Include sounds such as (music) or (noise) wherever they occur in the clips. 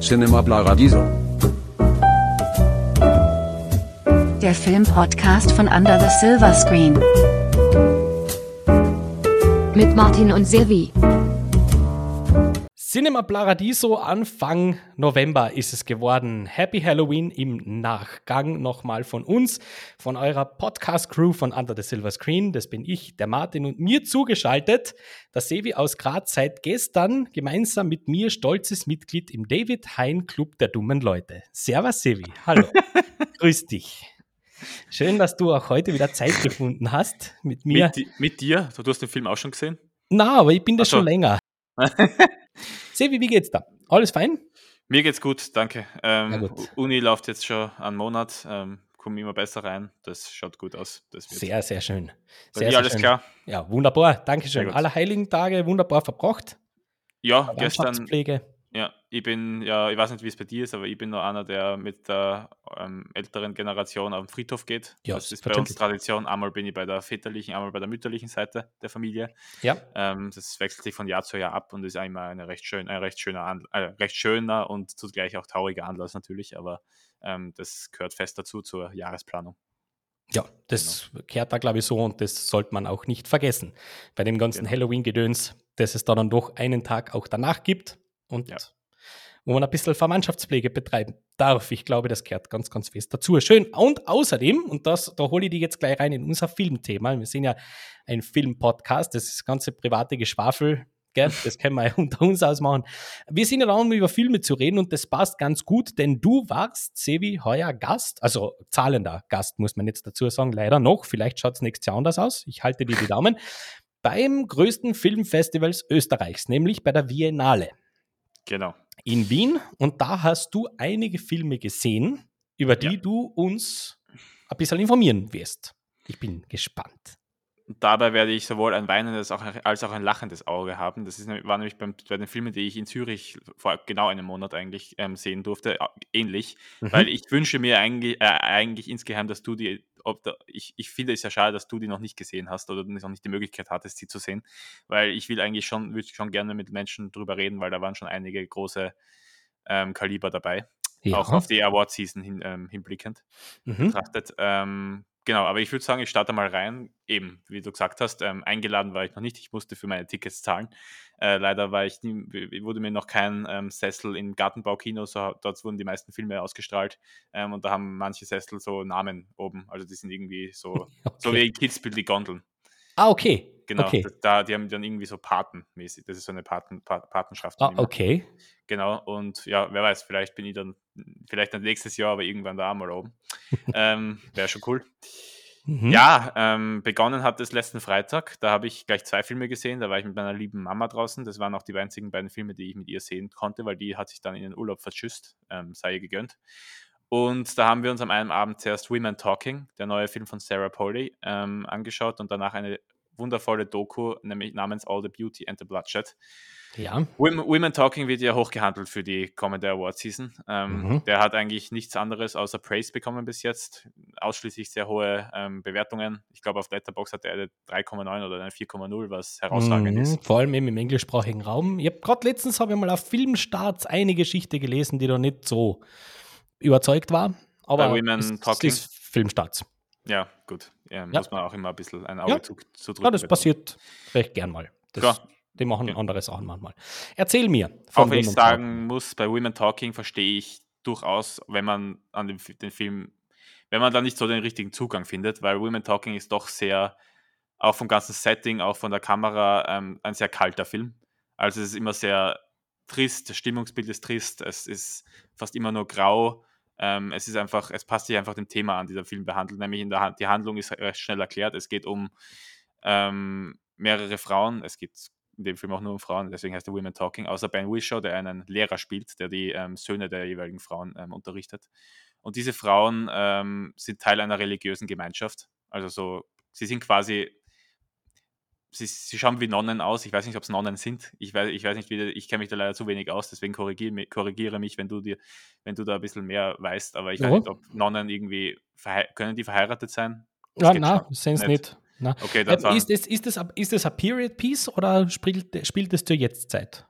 Cinema Paradiso. Der Filmpodcast von Under the Silver Screen. Mit Martin und Silvi. Cinema Paradiso Anfang November ist es geworden. Happy Halloween im Nachgang nochmal von uns, von eurer Podcast-Crew von Under the Silver Screen. Das bin ich, der Martin und mir zugeschaltet. Der Sevi aus Graz seit gestern gemeinsam mit mir stolzes Mitglied im David Hein Club der dummen Leute. Servus Sevi, hallo. (laughs) Grüß dich. Schön, dass du auch heute wieder Zeit gefunden hast mit mir. Mit, mit dir? Du hast den Film auch schon gesehen? Na, aber ich bin da so. schon länger. (laughs) Sevi, wie geht's da? Alles fein? Mir geht's gut, danke. Ähm, gut. Uni läuft jetzt schon einen Monat, ähm, komme immer besser rein. Das schaut gut aus. Das wird. Sehr, sehr schön. Bei Sehr, sehr alles schön. klar? Ja, wunderbar. Dankeschön. Alle heiligen Tage wunderbar verbracht. Ja, gestern. Ja, ich bin, ja, ich weiß nicht, wie es bei dir ist, aber ich bin noch einer, der mit der ähm, älteren Generation auf den Friedhof geht. Ja, das ist bei uns. Tradition. Einmal bin ich bei der väterlichen, einmal bei der mütterlichen Seite der Familie. Ja, Ähm, das wechselt sich von Jahr zu Jahr ab und ist immer eine recht schön, ein recht schöner, Anl äh, recht schöner und zugleich auch trauriger Anlass natürlich, aber ähm, das gehört fest dazu zur Jahresplanung. ja, das Genau. kehrt da, glaube ich, so und das sollte man auch nicht vergessen. Bei dem ganzen Genau. Halloween-Gedöns, dass es da dann doch einen Tag auch danach gibt und Ja. wo man ein bisschen Verwandtschaftspflege betreiben darf. Ich glaube, das gehört ganz, ganz fest dazu. Schön. Und außerdem, und das, da hole ich die jetzt gleich rein in unser Filmthema. Wir sind ja ein Filmpodcast, das ist ganze private Geschwafel. Gell? Das können wir ja (laughs) unter uns ausmachen. Wir sind ja da, um über Filme zu reden und das passt ganz gut, denn du warst, Sevi, heuer Gast, also zahlender Gast, muss man jetzt dazu sagen, leider noch. Vielleicht schaut es nächstes Jahr anders aus. Ich halte dir die Daumen. (laughs) Beim größten Filmfestivals Österreichs, nämlich bei der Biennale Genau. in Wien und da hast du einige Filme gesehen, über die Ja. du uns ein bisschen informieren wirst. Ich bin gespannt. Und dabei werde ich sowohl ein weinendes als auch ein lachendes Auge haben. Das ist, war nämlich beim, bei den Filmen, die ich in Zürich vor genau einem Monat eigentlich ähm, sehen durfte, ähnlich. Mhm. Weil ich wünsche mir eigentlich, äh, eigentlich insgeheim, dass du die, ob da, ich, ich finde es ja schade, dass du die noch nicht gesehen hast oder noch nicht die Möglichkeit hattest, sie zu sehen. Weil ich will eigentlich schon, würde schon gerne mit Menschen drüber reden, weil da waren schon einige große ähm, Kaliber dabei. Auch auf die Award-Season hin, ähm, hinblickend mhm. betrachtet. Ähm, genau, aber ich würde sagen, ich starte mal rein. Eben, wie du gesagt hast, ähm, eingeladen war ich noch nicht. Ich musste für meine Tickets zahlen. Äh, leider war ich nie, wurde mir noch kein ähm, Sessel im Gartenbaukino, so, dort wurden die meisten Filme ausgestrahlt. Ähm, und da haben manche Sessel so Namen oben. Also die sind irgendwie so, (laughs) so Okay. wie Kitzbühel die Gondeln. Ah, okay. Genau, Okay. da, die haben dann irgendwie so Patenmäßig. Das ist so eine Paten, Pa- Patenschaft. Ah, okay. Genau, und ja, wer weiß, vielleicht bin ich dann, vielleicht dann nächstes Jahr, aber irgendwann da mal oben. (laughs) ähm, Wäre schon cool. Mhm. Ja, ähm, begonnen hat es letzten Freitag. Da habe ich gleich zwei Filme gesehen. Da war ich mit meiner lieben Mama draußen. Das waren auch die einzigen beiden Filme, die ich mit ihr sehen konnte, weil die hat sich dann in den Urlaub verschüsst, ähm, sei ihr gegönnt. Und da haben wir uns am einen Abend zuerst Women Talking, der neue Film von Sarah Polley, ähm, angeschaut und danach eine wundervolle Doku, nämlich namens All the Beauty and the Bloodshed. Ja. Women, Women Talking wird ja hochgehandelt für die kommende Award Season. Ähm, Mhm. Der hat eigentlich nichts anderes außer Praise bekommen bis jetzt. Ausschließlich sehr hohe ähm, Bewertungen. Ich glaube, auf Letterboxd hat er eine 3,9 oder eine 4,0, was herausragend Mhm. ist. Vor allem eben im englischsprachigen Raum. Ich habe gerade letztens habe ich mal auf Filmstarts eine Geschichte gelesen, die da nicht so überzeugt war. Aber es Talking? ist Filmstarts. Ja, gut. Ähm, Ja. Muss man auch immer ein bisschen ein Auge Ja. zu, zu drücken. Ja, das passiert recht gern mal. Das, Ja. Die machen Ja. andere Sachen manchmal. Erzähl mir. Auch wenn ich sagen muss, bei Women Talking verstehe ich durchaus, wenn man an dem, den Film, wenn man da nicht so den richtigen Zugang findet, weil Women Talking ist doch sehr, auch vom ganzen Setting, auch von der Kamera, ähm, ein sehr kalter Film. Also es ist immer sehr trist, das Stimmungsbild ist trist, es ist fast immer nur grau. Ähm, es ist einfach, es passt sich einfach dem Thema an, dieser Film behandelt, nämlich in der Hand, die Handlung ist recht schnell erklärt. Es geht um ähm, mehrere Frauen, es geht in dem Film auch nur um Frauen, deswegen heißt er Women Talking, außer Ben Whishaw, der einen Lehrer spielt, der die ähm, Söhne der jeweiligen Frauen ähm, unterrichtet. Und diese Frauen ähm, sind Teil einer religiösen Gemeinschaft. Also so, sie sind quasi, sie, sie schauen wie Nonnen aus. Ich weiß nicht, ob es Nonnen sind. Ich weiß, ich weiß nicht, wie, ich kenne mich da leider zu wenig aus, deswegen korrigiere, korrigiere mich, wenn du dir, wenn du da ein bisschen mehr weißt. Aber ich Ja. weiß nicht, ob Nonnen irgendwie, können die verheiratet sein? Das Ja, nein, sind es Nicht. nicht. Okay, dann Ähm, ist, es, ist, es, ist es ein Period Piece oder spielt, spielt es zur Jetztzeit?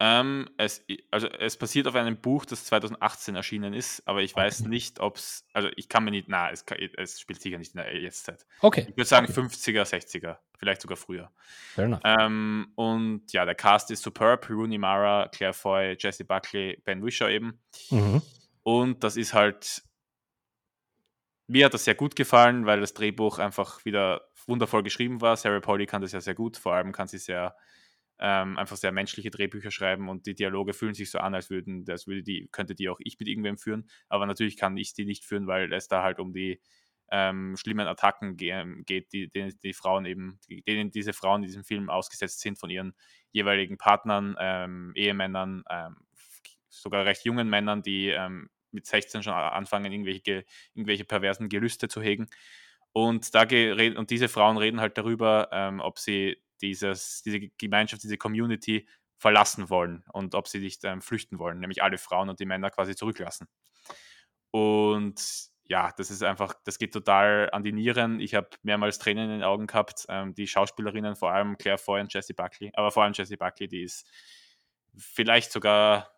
Ähm, es, also es basiert auf einem Buch, das 2018 erschienen ist, aber ich weiß Okay. nicht, ob es, also ich kann mir nicht, na, es, kann- es spielt sicher nicht in der Jetztzeit. Okay. Ich würde sagen okay. 50er, 60er, vielleicht sogar früher. Fair enough. Ähm, und ja, der Cast ist superb. Rooney Mara, Claire Foy, Jesse Buckley, Ben Wisher eben. Mhm. Und das ist halt, mir hat das sehr gut gefallen, weil das Drehbuch einfach wieder wundervoll geschrieben war. Sarah Polly kann das ja sehr gut, vor allem kann sie sehr ähm, einfach sehr menschliche Drehbücher schreiben und die Dialoge fühlen sich so an, als würden, als würde die, könnte die auch ich mit irgendwem führen. Aber natürlich kann ich die nicht führen, weil es da halt um die ähm, schlimmen Attacken ge geht, die, denen die Frauen eben, die, denen diese Frauen in diesem Film ausgesetzt sind von ihren jeweiligen Partnern, ähm, Ehemännern, ähm, sogar recht jungen Männern, die ähm, mit 16 schon anfangen, irgendwelche, irgendwelche perversen Gelüste zu hegen. Und, da und diese Frauen reden halt darüber, ähm, ob sie dieses, diese Gemeinschaft, diese Community verlassen wollen und ob sie nicht ähm, flüchten wollen, nämlich alle Frauen und die Männer quasi zurücklassen. Und ja, das ist einfach, das geht total an die Nieren. Ich habe mehrmals Tränen in den Augen gehabt. Ähm, die Schauspielerinnen, vor allem Claire Foy und Jessie Buckley, aber vor allem Jessie Buckley, die ist vielleicht sogar,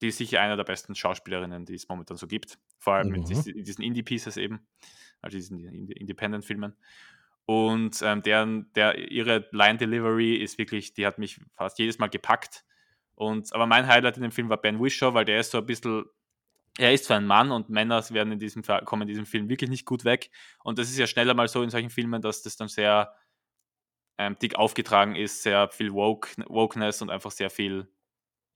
die ist sicher einer der besten Schauspielerinnen, die es momentan so gibt. Vor allem Mhm. in diesen, in diesen Indie-Pieces eben, also diesen Independent-Filmen. Und ähm, deren, der, ihre Line-Delivery ist wirklich, die hat mich fast jedes Mal gepackt. Und, aber mein Highlight in dem Film war Ben Wishaw, weil der ist so ein bisschen, er ist zwar ein Mann und Männer werden in diesem, kommen in diesem Film wirklich nicht gut weg. Und das ist ja schneller mal so in solchen Filmen, dass das dann sehr ähm, dick aufgetragen ist, sehr viel Woke, Wokeness und einfach sehr viel,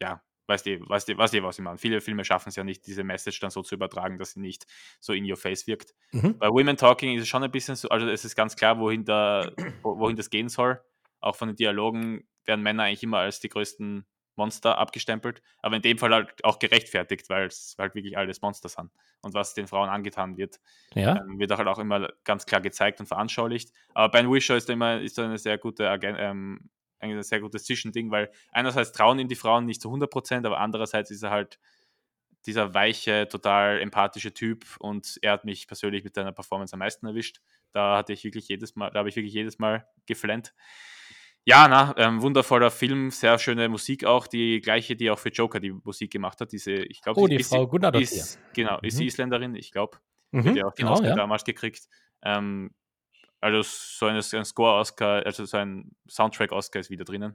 ja, weißt du, weißt du, weißt du, was ich meine. Viele Filme schaffen es ja nicht, diese Message dann so zu übertragen, dass sie nicht so in your face wirkt. Mhm. Bei Women Talking ist es schon ein bisschen so, also es ist ganz klar, wohin, da, wo- wohin das gehen soll. Auch von den Dialogen werden Männer eigentlich immer als die größten Monster abgestempelt, aber in dem Fall halt auch gerechtfertigt, weil es halt wirklich alles Monster sind. Und was den Frauen angetan wird, Ja. ähm, wird halt auch immer ganz klar gezeigt und veranschaulicht. Aber Ben Wishaw ist da immer ist da eine sehr gute ähm, ein sehr gutes Zwischending, weil einerseits trauen ihm die Frauen nicht zu 100%, aber andererseits ist er halt dieser weiche, total empathische Typ und er hat mich persönlich mit seiner Performance am meisten erwischt. Da hatte ich wirklich jedes Mal, da habe ich wirklich jedes Mal geflennt. Ja, na, ähm, wundervoller Film, sehr schöne Musik auch, die gleiche, die auch für Joker die Musik gemacht hat. Diese, ich glaube, Oh, die Frau Gunnar ist, genau, ist Mhm. Isländerin, ich glaube. Mhm. Ja auch den Genau, Oscar ja. damals gekriegt. Ähm, also so eine, ein Score-Oscar, also so ein Soundtrack-Oscar ist wieder drinnen.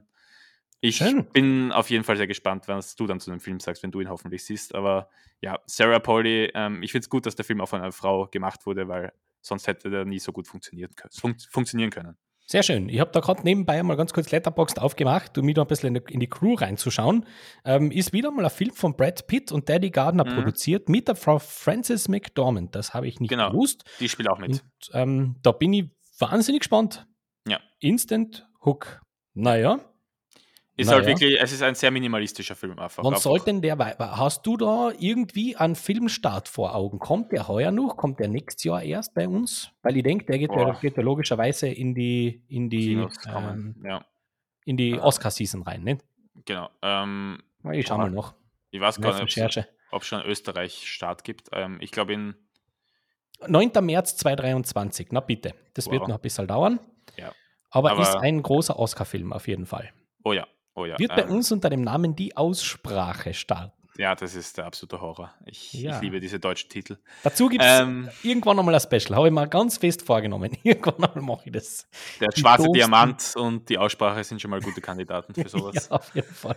Ich Schön. bin auf jeden Fall sehr gespannt, was du dann zu dem Film sagst, wenn du ihn hoffentlich siehst. Aber ja, Sarah Pauli, ähm, ich finde es gut, dass der Film auch von einer Frau gemacht wurde, weil sonst hätte der nie so gut funktioniert, fun funktionieren können. Sehr schön. Ich habe da gerade nebenbei mal ganz kurz Letterboxd aufgemacht, um da ein bisschen in die, in die Crew reinzuschauen. Ähm, ist wieder mal ein Film von Brad Pitt und Daddy Gardner Mhm. produziert mit der Frau Frances McDormand. Das habe ich nicht Genau. gewusst. Die spielt auch mit. Und ähm, da bin ich wahnsinnig gespannt. Ja. Instant Hook. Naja, Ist Na halt ja. wirklich, es ist ein sehr minimalistischer Film einfach. wann einfach. soll denn der weiter? Hast du da irgendwie einen Filmstart vor Augen? Kommt der heuer noch? Kommt der nächstes Jahr erst bei uns? Weil ich denke, der geht, ja, geht ja logischerweise in die, in die, ähm, ja, in die Oscar-Season rein. Ne? genau. Ähm, Ich schau Boah. mal noch. ich weiß gar nicht, ob es schon Österreich Start gibt. Ähm, ich glaube in 9. März 2023. Na bitte. Das wird Wow. noch ein bisschen dauern. Ja. Aber, Aber- ist ein großer Oscar-Film auf jeden Fall. Oh ja, oh ja. Wird bei ähm, uns unter dem Namen Die Aussprache starten. Ja, das ist der absolute Horror. Ich, Ja. ich liebe diese deutschen Titel. Dazu gibt es Ähm, irgendwann nochmal ein Special. Habe ich mal ganz fest vorgenommen. (laughs) Irgendwann nochmal mache ich das. der die schwarze doofsten- Diamant und die Aussprache sind schon mal gute Kandidaten für (laughs) sowas. Ja, auf jeden Fall.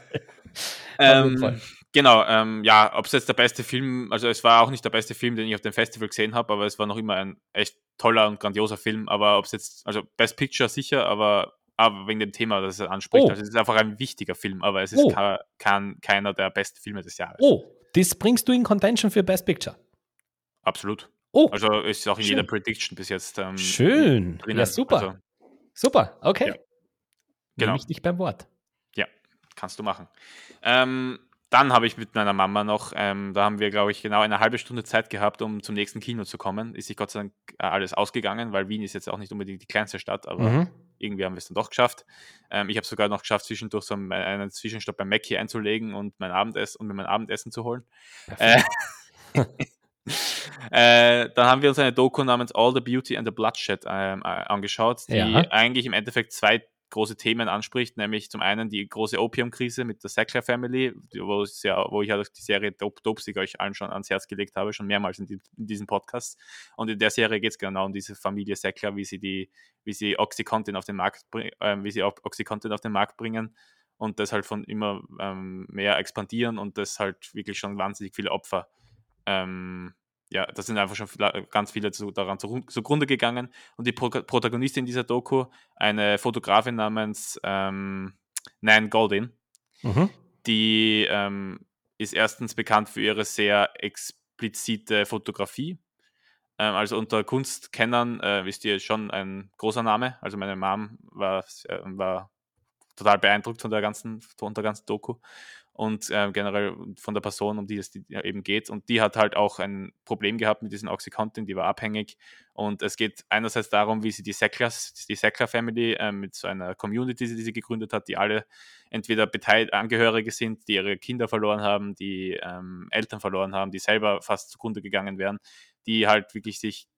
ähm, jeden Fall. Genau, ähm, ja, ob es jetzt der beste Film, also es war auch nicht der beste Film, den ich auf dem Festival gesehen habe, aber es war noch immer ein echt toller und grandioser Film. Aber ob es jetzt, also Best Picture sicher, aber, aber wegen dem Thema, das es anspricht. Oh. Also es ist einfach ein wichtiger Film, aber es ist Oh. kein, keiner der besten Filme des Jahres. Oh, das bringst du in Contention für Best Picture. Absolut. Oh, Also ist auch in Schön. jeder Prediction bis jetzt ähm, schön. drinnen. Ja, super. Also, super, okay. Ja. Genau. Nehme ich dich beim Wort. kannst du machen. Ähm, dann habe ich mit meiner Mama noch, ähm, da haben wir, glaube ich, genau eine halbe Stunde Zeit gehabt, um zum nächsten Kino zu kommen. Ist sich Gott sei Dank äh, alles ausgegangen, weil Wien ist jetzt auch nicht unbedingt die kleinste Stadt, aber Mhm. irgendwie haben wir es dann doch geschafft. Ähm, ich habe sogar noch geschafft, zwischendurch so einen, einen Zwischenstopp beim Mackie einzulegen und mein Abendessen und mir mein Abendessen zu holen. Äh, (laughs) äh, dann haben wir uns eine Doku namens All the Beauty and the Bloodshed ähm, äh, angeschaut, die Ja. eigentlich im Endeffekt zwei große Themen anspricht, nämlich zum einen die große Opiumkrise mit der Sackler Family, wo, ja, wo ich ja die Serie Dope Dopesig euch allen schon ans Herz gelegt habe, schon mehrmals in, die, in diesem Podcast. Und in der Serie geht es genau um diese Familie Sackler, wie sie die, wie sie Oxycontin auf den Markt, äh, wie sie Oxycontin auf den Markt bringen und das halt von immer ähm, mehr expandieren und das halt wirklich schon wahnsinnig viele Opfer ähm, ja, da sind einfach schon ganz viele zu, daran zu, zugrunde gegangen. Und die Pro Protagonistin dieser Doku, eine Fotografin namens ähm, Nan Goldin, mhm. die ähm, ist erstens bekannt für ihre sehr explizite Fotografie. Ähm, also unter Kunstkennern äh, ist die schon ein großer Name. Also meine Mom war, äh, war total beeindruckt von der ganzen, von der ganzen Doku und äh, generell von der Person, um die es eben geht. Und die hat halt auch ein Problem gehabt mit diesem Oxycontin, die war abhängig. Und es geht einerseits darum, wie sie die Sacklers, die Sackler Family äh, mit so einer Community, die sie gegründet hat, die alle entweder beteiligt Angehörige sind, die ihre Kinder verloren haben, die ähm, Eltern verloren haben, die selber fast zugrunde gegangen wären, die halt wirklich sich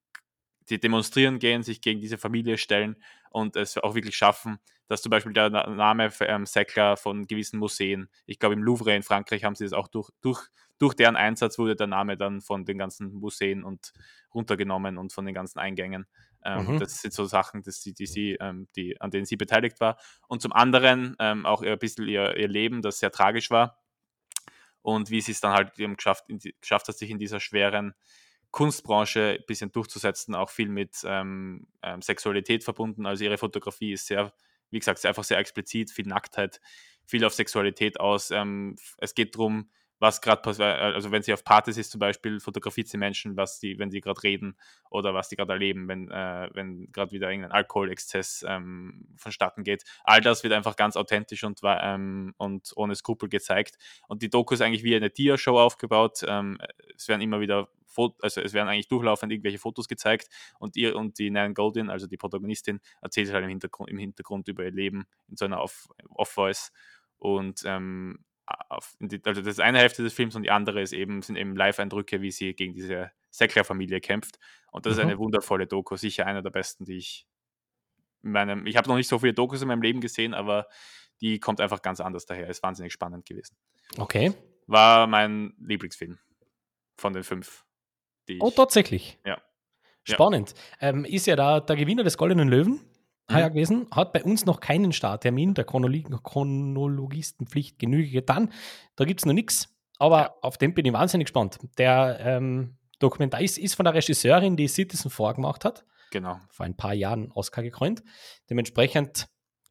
die demonstrieren gehen, sich gegen diese Familie stellen und es auch wirklich schaffen, dass zum Beispiel der Name ähm, Sackler von gewissen Museen, ich glaube im Louvre in Frankreich haben sie es auch durch, durch, durch deren Einsatz wurde der Name dann von den ganzen Museen und runtergenommen und von den ganzen Eingängen. Ähm, mhm. Das sind so Sachen, dass die, die sie, ähm, die, an denen sie beteiligt war. Und zum anderen ähm, auch ein bisschen ihr, ihr Leben, das sehr tragisch war. Und wie sie es dann halt geschafft, geschafft hat, sich in dieser schweren Kunstbranche ein bisschen durchzusetzen, auch viel mit ähm, ähm, Sexualität verbunden. Also ihre Fotografie ist sehr wie gesagt, einfach sehr explizit, viel Nacktheit, viel auf Sexualität aus. Ähm, es geht darum, was gerade passiert, äh, also wenn sie auf Partys ist zum Beispiel, fotografiert sie Menschen, was die, wenn sie gerade reden oder was die gerade erleben, wenn, äh, wenn gerade wieder irgendein Alkoholexzess ähm, vonstatten geht. All das wird einfach ganz authentisch und, ähm, und ohne Skrupel gezeigt. Und die Doku ist eigentlich wie eine Dia-Show aufgebaut. Ähm, es werden immer wieder also es werden eigentlich durchlaufend irgendwelche Fotos gezeigt und ihr und die Nan Goldin, also die Protagonistin, erzählt halt im Hintergrund, im Hintergrund über ihr Leben in so einer Off-Voice. und ähm, die, also das ist eine Hälfte des Films und die andere ist eben, sind eben Live-Eindrücke, wie sie gegen diese Sackler-Familie kämpft. Und das mhm. ist eine wundervolle Doku, sicher einer der besten, die ich in meinem, ich habe noch nicht so viele Dokus in meinem Leben gesehen, aber die kommt einfach ganz anders daher. Ist wahnsinnig spannend gewesen. Okay. War mein Lieblingsfilm von den fünf oh, tatsächlich. Ja. Spannend. Ja. Ähm, ist ja da der Gewinner des Goldenen Löwen mhm. gewesen, hat bei uns noch keinen Starttermin der Chronolo Chronologistenpflicht Genüge getan. Da gibt es noch nichts, aber ja. auf den bin ich wahnsinnig gespannt. Der ähm, Dokumentar ist, ist von der Regisseurin, die Citizen vorgemacht hat. Genau. Vor ein paar Jahren Oscar gekrönt. Dementsprechend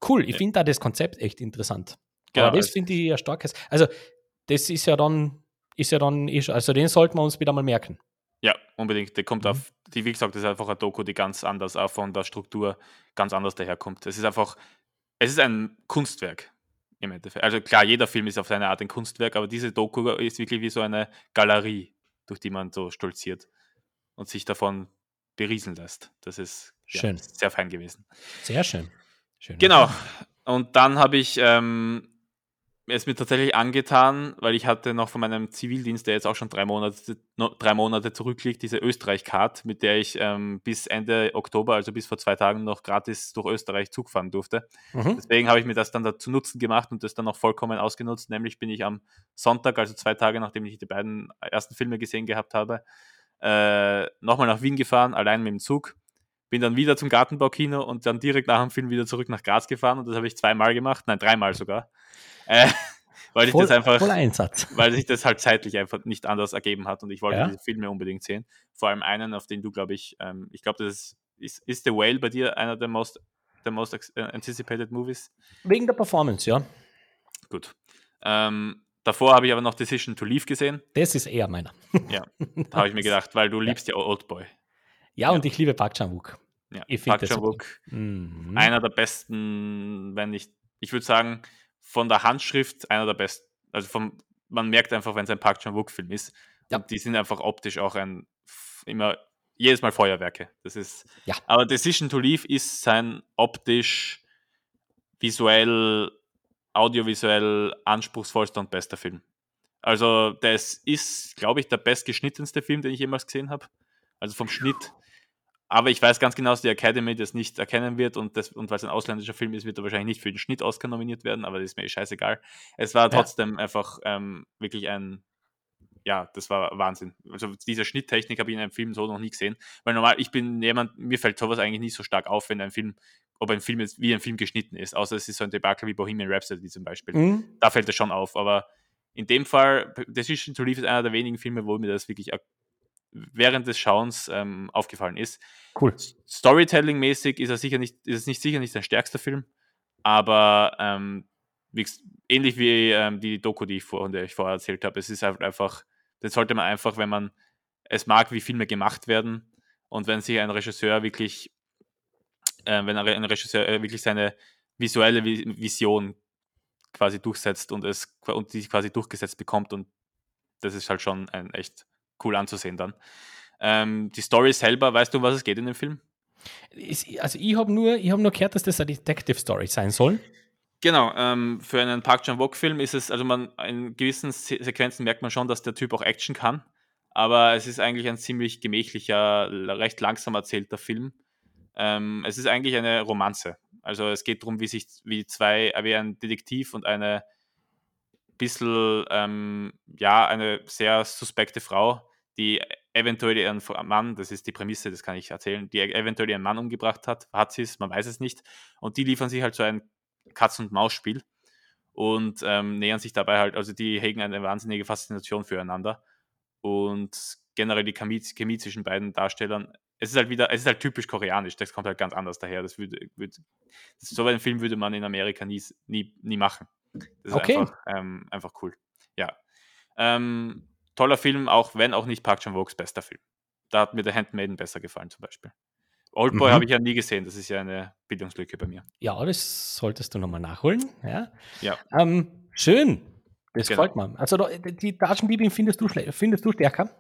cool. Ich ja. finde da das Konzept echt interessant. Genau, aber das finde ich ja starkes. Also, das ist ja dann, ist ja dann, also den sollten wir uns wieder mal merken. Ja, unbedingt. Der kommt mhm. auf, die, wie gesagt, das ist einfach ein Doku, die ganz anders, auch von der Struktur ganz anders daherkommt. Es ist einfach, es ist ein Kunstwerk im Endeffekt. Also klar, jeder Film ist auf seine Art ein Kunstwerk, aber diese Doku ist wirklich wie so eine Galerie, durch die man so stolziert und sich davon berieseln lässt. Das ist schön. Ja, sehr fein gewesen. Sehr schön. schön genau. Und dann habe ich ähm, es mir tatsächlich angetan, weil ich hatte noch von meinem Zivildienst, der jetzt auch schon drei Monate, drei Monate zurückliegt, diese Österreich-Card, mit der ich ähm, bis Ende Oktober, also bis vor zwei Tagen, noch gratis durch Österreich Zug fahren durfte. Mhm. Deswegen habe ich mir das dann dazu Nutzen gemacht und das dann noch vollkommen ausgenutzt. Nämlich bin ich am Sonntag, also zwei Tage nachdem ich die beiden ersten Filme gesehen gehabt habe, äh, nochmal nach Wien gefahren, allein mit dem Zug. Bin dann wieder zum Gartenbaukino und dann direkt nach dem Film wieder zurück nach Graz gefahren und das habe ich zweimal gemacht, nein, dreimal sogar. Äh, (laughs) weil ich das einfach, (laughs) weil sich das halt zeitlich einfach nicht anders ergeben hat und ich wollte ja. diese Filme unbedingt sehen. Vor allem einen, auf den du, glaube ich, ähm, ich glaube, das ist, ist, ist The Whale bei dir einer der most, der most äh, anticipated movies? Wegen der Performance, ja. Gut. Ähm, davor habe ich aber noch Decision to Leave gesehen. Das ist eher meiner. Ja, da habe ich mir (laughs) gedacht, weil du liebst ja Oldboy. Ja, ja, und ich liebe Park Chan-wook. Ja, ich Park Chan-wook, mhm. einer der besten, wenn nicht, ich würde sagen, von der Handschrift einer der besten. Also vom, man merkt einfach, wenn es ein Park Chan-wook-Film ist. Ja. Und die sind einfach optisch auch ein immer jedes Mal Feuerwerke. Das ist. Ja. Aber Decision to Leave ist sein optisch, visuell, audiovisuell anspruchsvollster und bester Film. Also, das ist, glaube ich, der bestgeschnittenste Film, den ich jemals gesehen habe. Also vom Schnitt aber ich weiß ganz genau, dass die Academy das nicht erkennen wird und, das, und weil es ein ausländischer Film ist, wird er wahrscheinlich nicht für den Schnitt Oscar nominiert werden, aber das ist mir eh scheißegal. Es war trotzdem ja. einfach ähm, wirklich ein, ja, das war Wahnsinn. Also diese Schnitttechnik habe ich in einem Film so noch nie gesehen, weil normal, ich bin jemand, mir fällt sowas eigentlich nicht so stark auf, wenn ein Film, ob ein Film jetzt wie ein Film geschnitten ist, außer es ist so ein Debakel wie Bohemian Rhapsody zum Beispiel. Mhm. Da fällt es schon auf, aber in dem Fall, Decision to Leave ist einer der wenigen Filme, wo mir das wirklich während des Schauens ähm, aufgefallen ist. Cool. Storytelling-mäßig ist er sicher nicht, ist es nicht sicher nicht sein stärkster Film, aber ähm, wie, ähnlich wie ähm, die Doku, die ich, vor, die ich vorher erzählt habe, es ist halt einfach, das sollte man einfach, wenn man es mag, wie Filme gemacht werden und wenn sich ein Regisseur wirklich, äh, wenn ein Regisseur äh, wirklich seine visuelle Vision quasi durchsetzt und es und die quasi durchgesetzt bekommt und das ist halt schon ein echt cool anzusehen dann. Ähm, die Story selber, weißt du, um was es geht in dem Film? Also ich habe nur, hab nur gehört, dass das eine Detective Story sein soll. Genau, ähm, für einen Park Chan-wook-Film ist es, also man in gewissen Se Sequenzen merkt man schon, dass der Typ auch Action kann, aber es ist eigentlich ein ziemlich gemächlicher, recht langsam erzählter Film. Ähm, es ist eigentlich eine Romanze. Also es geht darum, wie sich, wie zwei, wie ein Detektiv und eine bisschen, ähm, ja, eine sehr suspekte Frau die eventuell ihren Mann, das ist die Prämisse, das kann ich erzählen, die eventuell ihren Mann umgebracht hat, hat sie es, man weiß es nicht. Und die liefern sich halt so ein Katz- und Maus-Spiel und ähm, nähern sich dabei halt, also die hegen eine wahnsinnige Faszination füreinander. Und generell die Chemie, Chemie zwischen beiden Darstellern, es ist halt wieder, es ist halt typisch koreanisch, das kommt halt ganz anders daher. Das würde, würde das, so einen Film würde man in Amerika nie, nie, nie machen. Das ist okay. einfach, ähm, einfach cool. Ja. Ähm, toller Film, auch wenn auch nicht Park Chan-wooks bester Film. Da hat mir der Handmaiden besser gefallen zum Beispiel. Oldboy mhm. habe ich ja nie gesehen, das ist ja eine Bildungslücke bei mir. Ja, das solltest du nochmal nachholen. Ja. ja. Ähm, schön, das genau. freut mir. Also die Taschendiebin findest du, findest du stärker?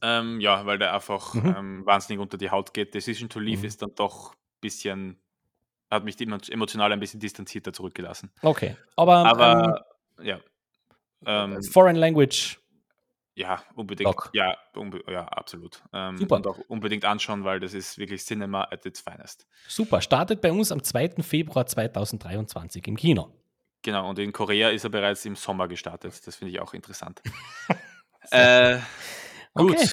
Ähm, ja, weil der einfach mhm. ähm, wahnsinnig unter die Haut geht. Decision to Leave mhm. ist dann doch ein bisschen, hat mich emotional ein bisschen distanzierter zurückgelassen. Okay, aber, aber ähm, ja. Ähm, Foreign Language ja, unbedingt. Doc. Ja, unbe ja, absolut. Ähm, Super. Und auch unbedingt anschauen, weil das ist wirklich Cinema at its finest. Super. Startet bei uns am 2. Februar 2023 im Kino. Genau, und in Korea ist er bereits im Sommer gestartet. Das finde ich auch interessant. (laughs) äh, gut. Okay.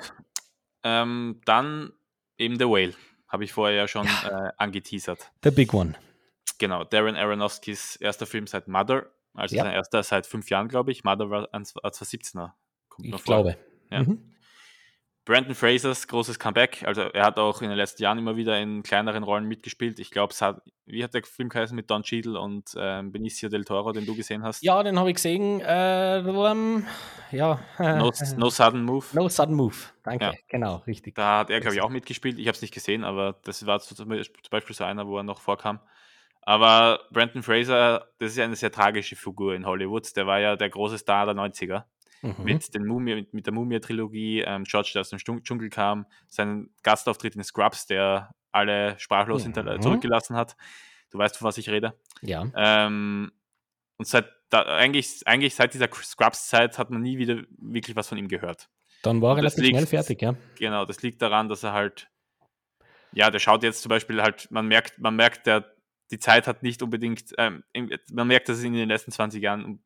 Ähm, dann eben The Whale. Habe ich vorher ja schon ja. Äh, angeteasert. The Big One. Genau, Darren Aronofskis erster Film seit Mother. Also ja. sein erster seit fünf Jahren, glaube ich. Mother war 2017er ich glaube. Ja. Mhm. Brandon Frasers großes Comeback. Also er hat auch in den letzten Jahren immer wieder in kleineren Rollen mitgespielt. Ich glaube, wie hat der Film geheißen mit Don Cheadle und ähm, Benicio del Toro, den du gesehen hast? Ja, den habe ich gesehen. Äh, um, ja. No, (laughs) no, Sudden Move. No Sudden Move, danke. Ja. Genau, richtig. Da hat er, glaube ich, auch mitgespielt. Ich habe es nicht gesehen, aber das war zum Beispiel so einer, wo er noch vorkam. Aber Brandon Fraser, das ist ja eine sehr tragische Figur in Hollywood. Der war ja der große Star der 90er mhm. mit, den Mumie, mit, der Mumie-Trilogie, ähm, George, der aus dem Dschungel kam, seinen Gastauftritt in Scrubs, der alle sprachlos mhm. zurückgelassen hat. Du weißt, von was ich rede. Ja. Ähm, und seit da, eigentlich, eigentlich seit dieser Scrubs-Zeit hat man nie wieder wirklich was von ihm gehört. Dann war er relativ liegt, schnell fertig, ja. Genau, das liegt daran, dass er halt, ja, der schaut jetzt zum Beispiel halt, man merkt, man merkt, der, die Zeit hat nicht unbedingt, ähm, man merkt, dass es in den letzten 20 Jahren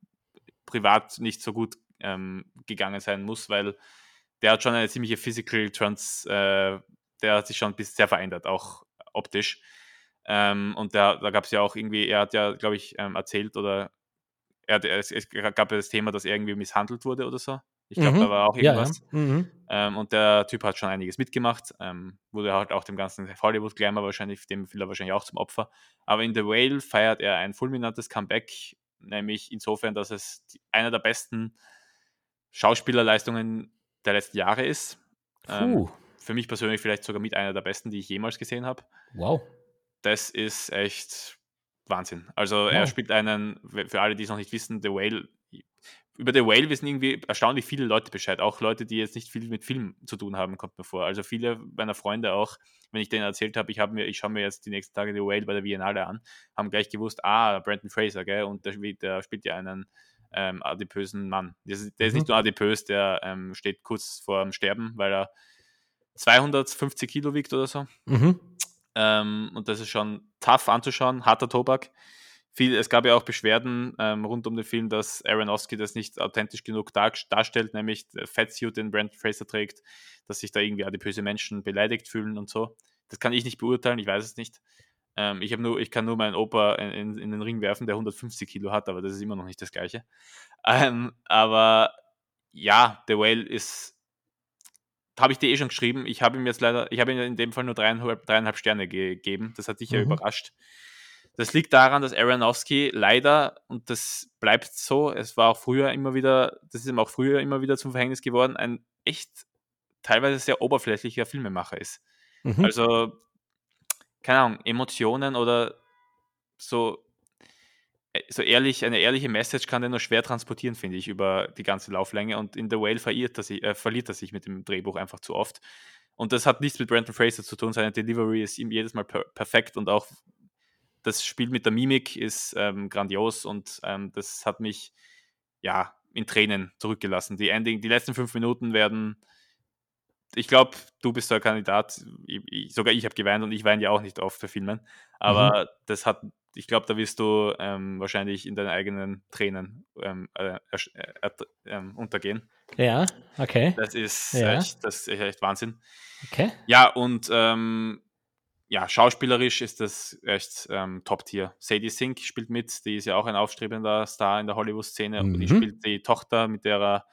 privat nicht so gut ähm, gegangen sein muss, weil der hat schon eine ziemliche Physical Trans, äh, der hat sich schon ein bisschen sehr verändert, auch optisch. Ähm, und der, da gab es ja auch irgendwie, er hat ja, glaube ich, ähm, erzählt oder er, es, es, gab ja das Thema, dass er irgendwie misshandelt wurde oder so. Ich glaube, mhm. da war auch irgendwas. Ja, ja. Mhm. Ähm, und der Typ hat schon einiges mitgemacht, ähm, wurde halt auch dem ganzen Hollywood-Glamour wahrscheinlich, dem fiel er wahrscheinlich auch zum Opfer. Aber in The Whale feiert er ein fulminantes Comeback, nämlich insofern, dass es einer der besten Schauspielerleistungen der letzten Jahre ist. Ähm, für mich persönlich vielleicht sogar mit einer der besten, die ich jemals gesehen habe. Wow. Das ist echt Wahnsinn. Also wow. er spielt einen, für alle, die es noch nicht wissen, The Whale. Über The Whale wissen irgendwie erstaunlich viele Leute Bescheid. Auch Leute, die jetzt nicht viel mit Film zu tun haben, kommt mir vor. Also viele meiner Freunde auch, wenn ich denen erzählt habe, ich, hab mir, ich schaue mir jetzt die nächsten Tage The Whale bei der Biennale an, haben gleich gewusst, ah, Brandon Fraser, gell? Und der, der spielt ja einen ähm, adipösen Mann. Der ist, der ist, nicht mhm. nur adipös, der ähm, steht kurz vor dem Sterben, weil er 250 Kilo wiegt oder so. Mhm. Ähm, und das ist schon tough anzuschauen, harter Tobak. Viel, es gab ja auch Beschwerden ähm, rund um den Film, dass Aronofsky das nicht authentisch genug dar darstellt, nämlich Fatsuit, den Brandon Fraser trägt, dass sich da irgendwie adipöse Menschen beleidigt fühlen und so. Das kann ich nicht beurteilen, ich weiß es nicht. Ähm, ich, nur, ich kann nur meinen Opa in, in, den Ring werfen, der 150 Kilo hat, aber das ist immer noch nicht das Gleiche. (laughs) Ähm, aber ja, The Whale ist, habe ich dir eh schon geschrieben. Ich habe ihm jetzt leider, ich habe ihm in dem Fall nur dreieinhalb, dreieinhalb Sterne gegeben. Das hat dich mhm. ja überrascht. Das liegt daran, dass Aronofsky leider, und das bleibt so, es war auch früher immer wieder, das ist ihm auch früher immer wieder zum Verhängnis geworden, ein echt teilweise sehr oberflächlicher Filmemacher ist. Mhm. Also, keine Ahnung, Emotionen oder so, äh, so ehrlich, eine ehrliche Message kann er nur schwer transportieren, finde ich, über die ganze Lauflänge. Und in The Whale verirrt er sich, äh, verliert er sich mit dem Drehbuch einfach zu oft. Und das hat nichts mit Brandon Fraser zu tun. Seine Delivery ist ihm jedes Mal per perfekt und auch das Spiel mit der Mimik ist ähm, grandios und ähm, das hat mich ja in Tränen zurückgelassen. Die Ending, die letzten fünf Minuten werden, ich glaube, du bist der Kandidat, ich, ich, sogar ich habe geweint und ich weine ja auch nicht oft für Filmen, aber mhm. das hat, ich glaube, da wirst du ähm, wahrscheinlich in deinen eigenen Tränen ähm, äh, äh, ähm, untergehen. Ja, okay. Das ist, ja. echt, das ist echt Wahnsinn. Okay. Ja, und ähm, ja, schauspielerisch ist das echt ähm, Top-Tier. Sadie Sink spielt mit, die ist ja auch ein aufstrebender Star in der Hollywood-Szene mhm. und die spielt die Tochter, mit der er,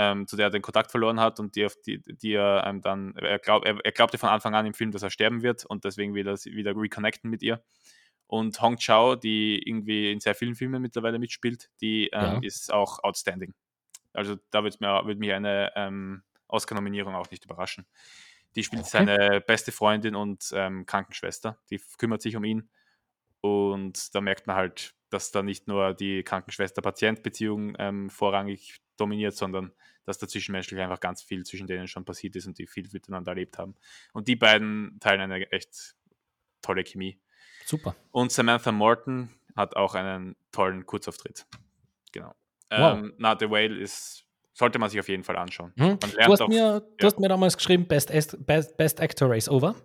ähm, zu der er den Kontakt verloren hat und die, die, die er ähm, dann, er, glaub, er, er, glaubte von Anfang an im Film, dass er sterben wird und deswegen will er wieder reconnecten mit ihr. Und Hong Chao, die irgendwie in sehr vielen Filmen mittlerweile mitspielt, die ähm, ja. ist auch outstanding. Also da wird mir würd mich eine ähm, Oscar-Nominierung auch nicht überraschen. Die spielt okay. seine beste Freundin und ähm, Krankenschwester. Die kümmert sich um ihn. Und da merkt man halt, dass da nicht nur die Krankenschwester-Patient-Beziehung ähm, vorrangig dominiert, sondern dass da zwischenmenschlich einfach ganz viel zwischen denen schon passiert ist und die viel miteinander erlebt haben. Und die beiden teilen eine echt tolle Chemie. Super. Und Samantha Morton hat auch einen tollen Kurzauftritt. Genau. Wow. Ähm, na, The Whale ist sollte man sich auf jeden Fall anschauen. Hm. du, hast auch, mir, ja. du hast mir damals geschrieben, Best, Best, Best Actor Race Over.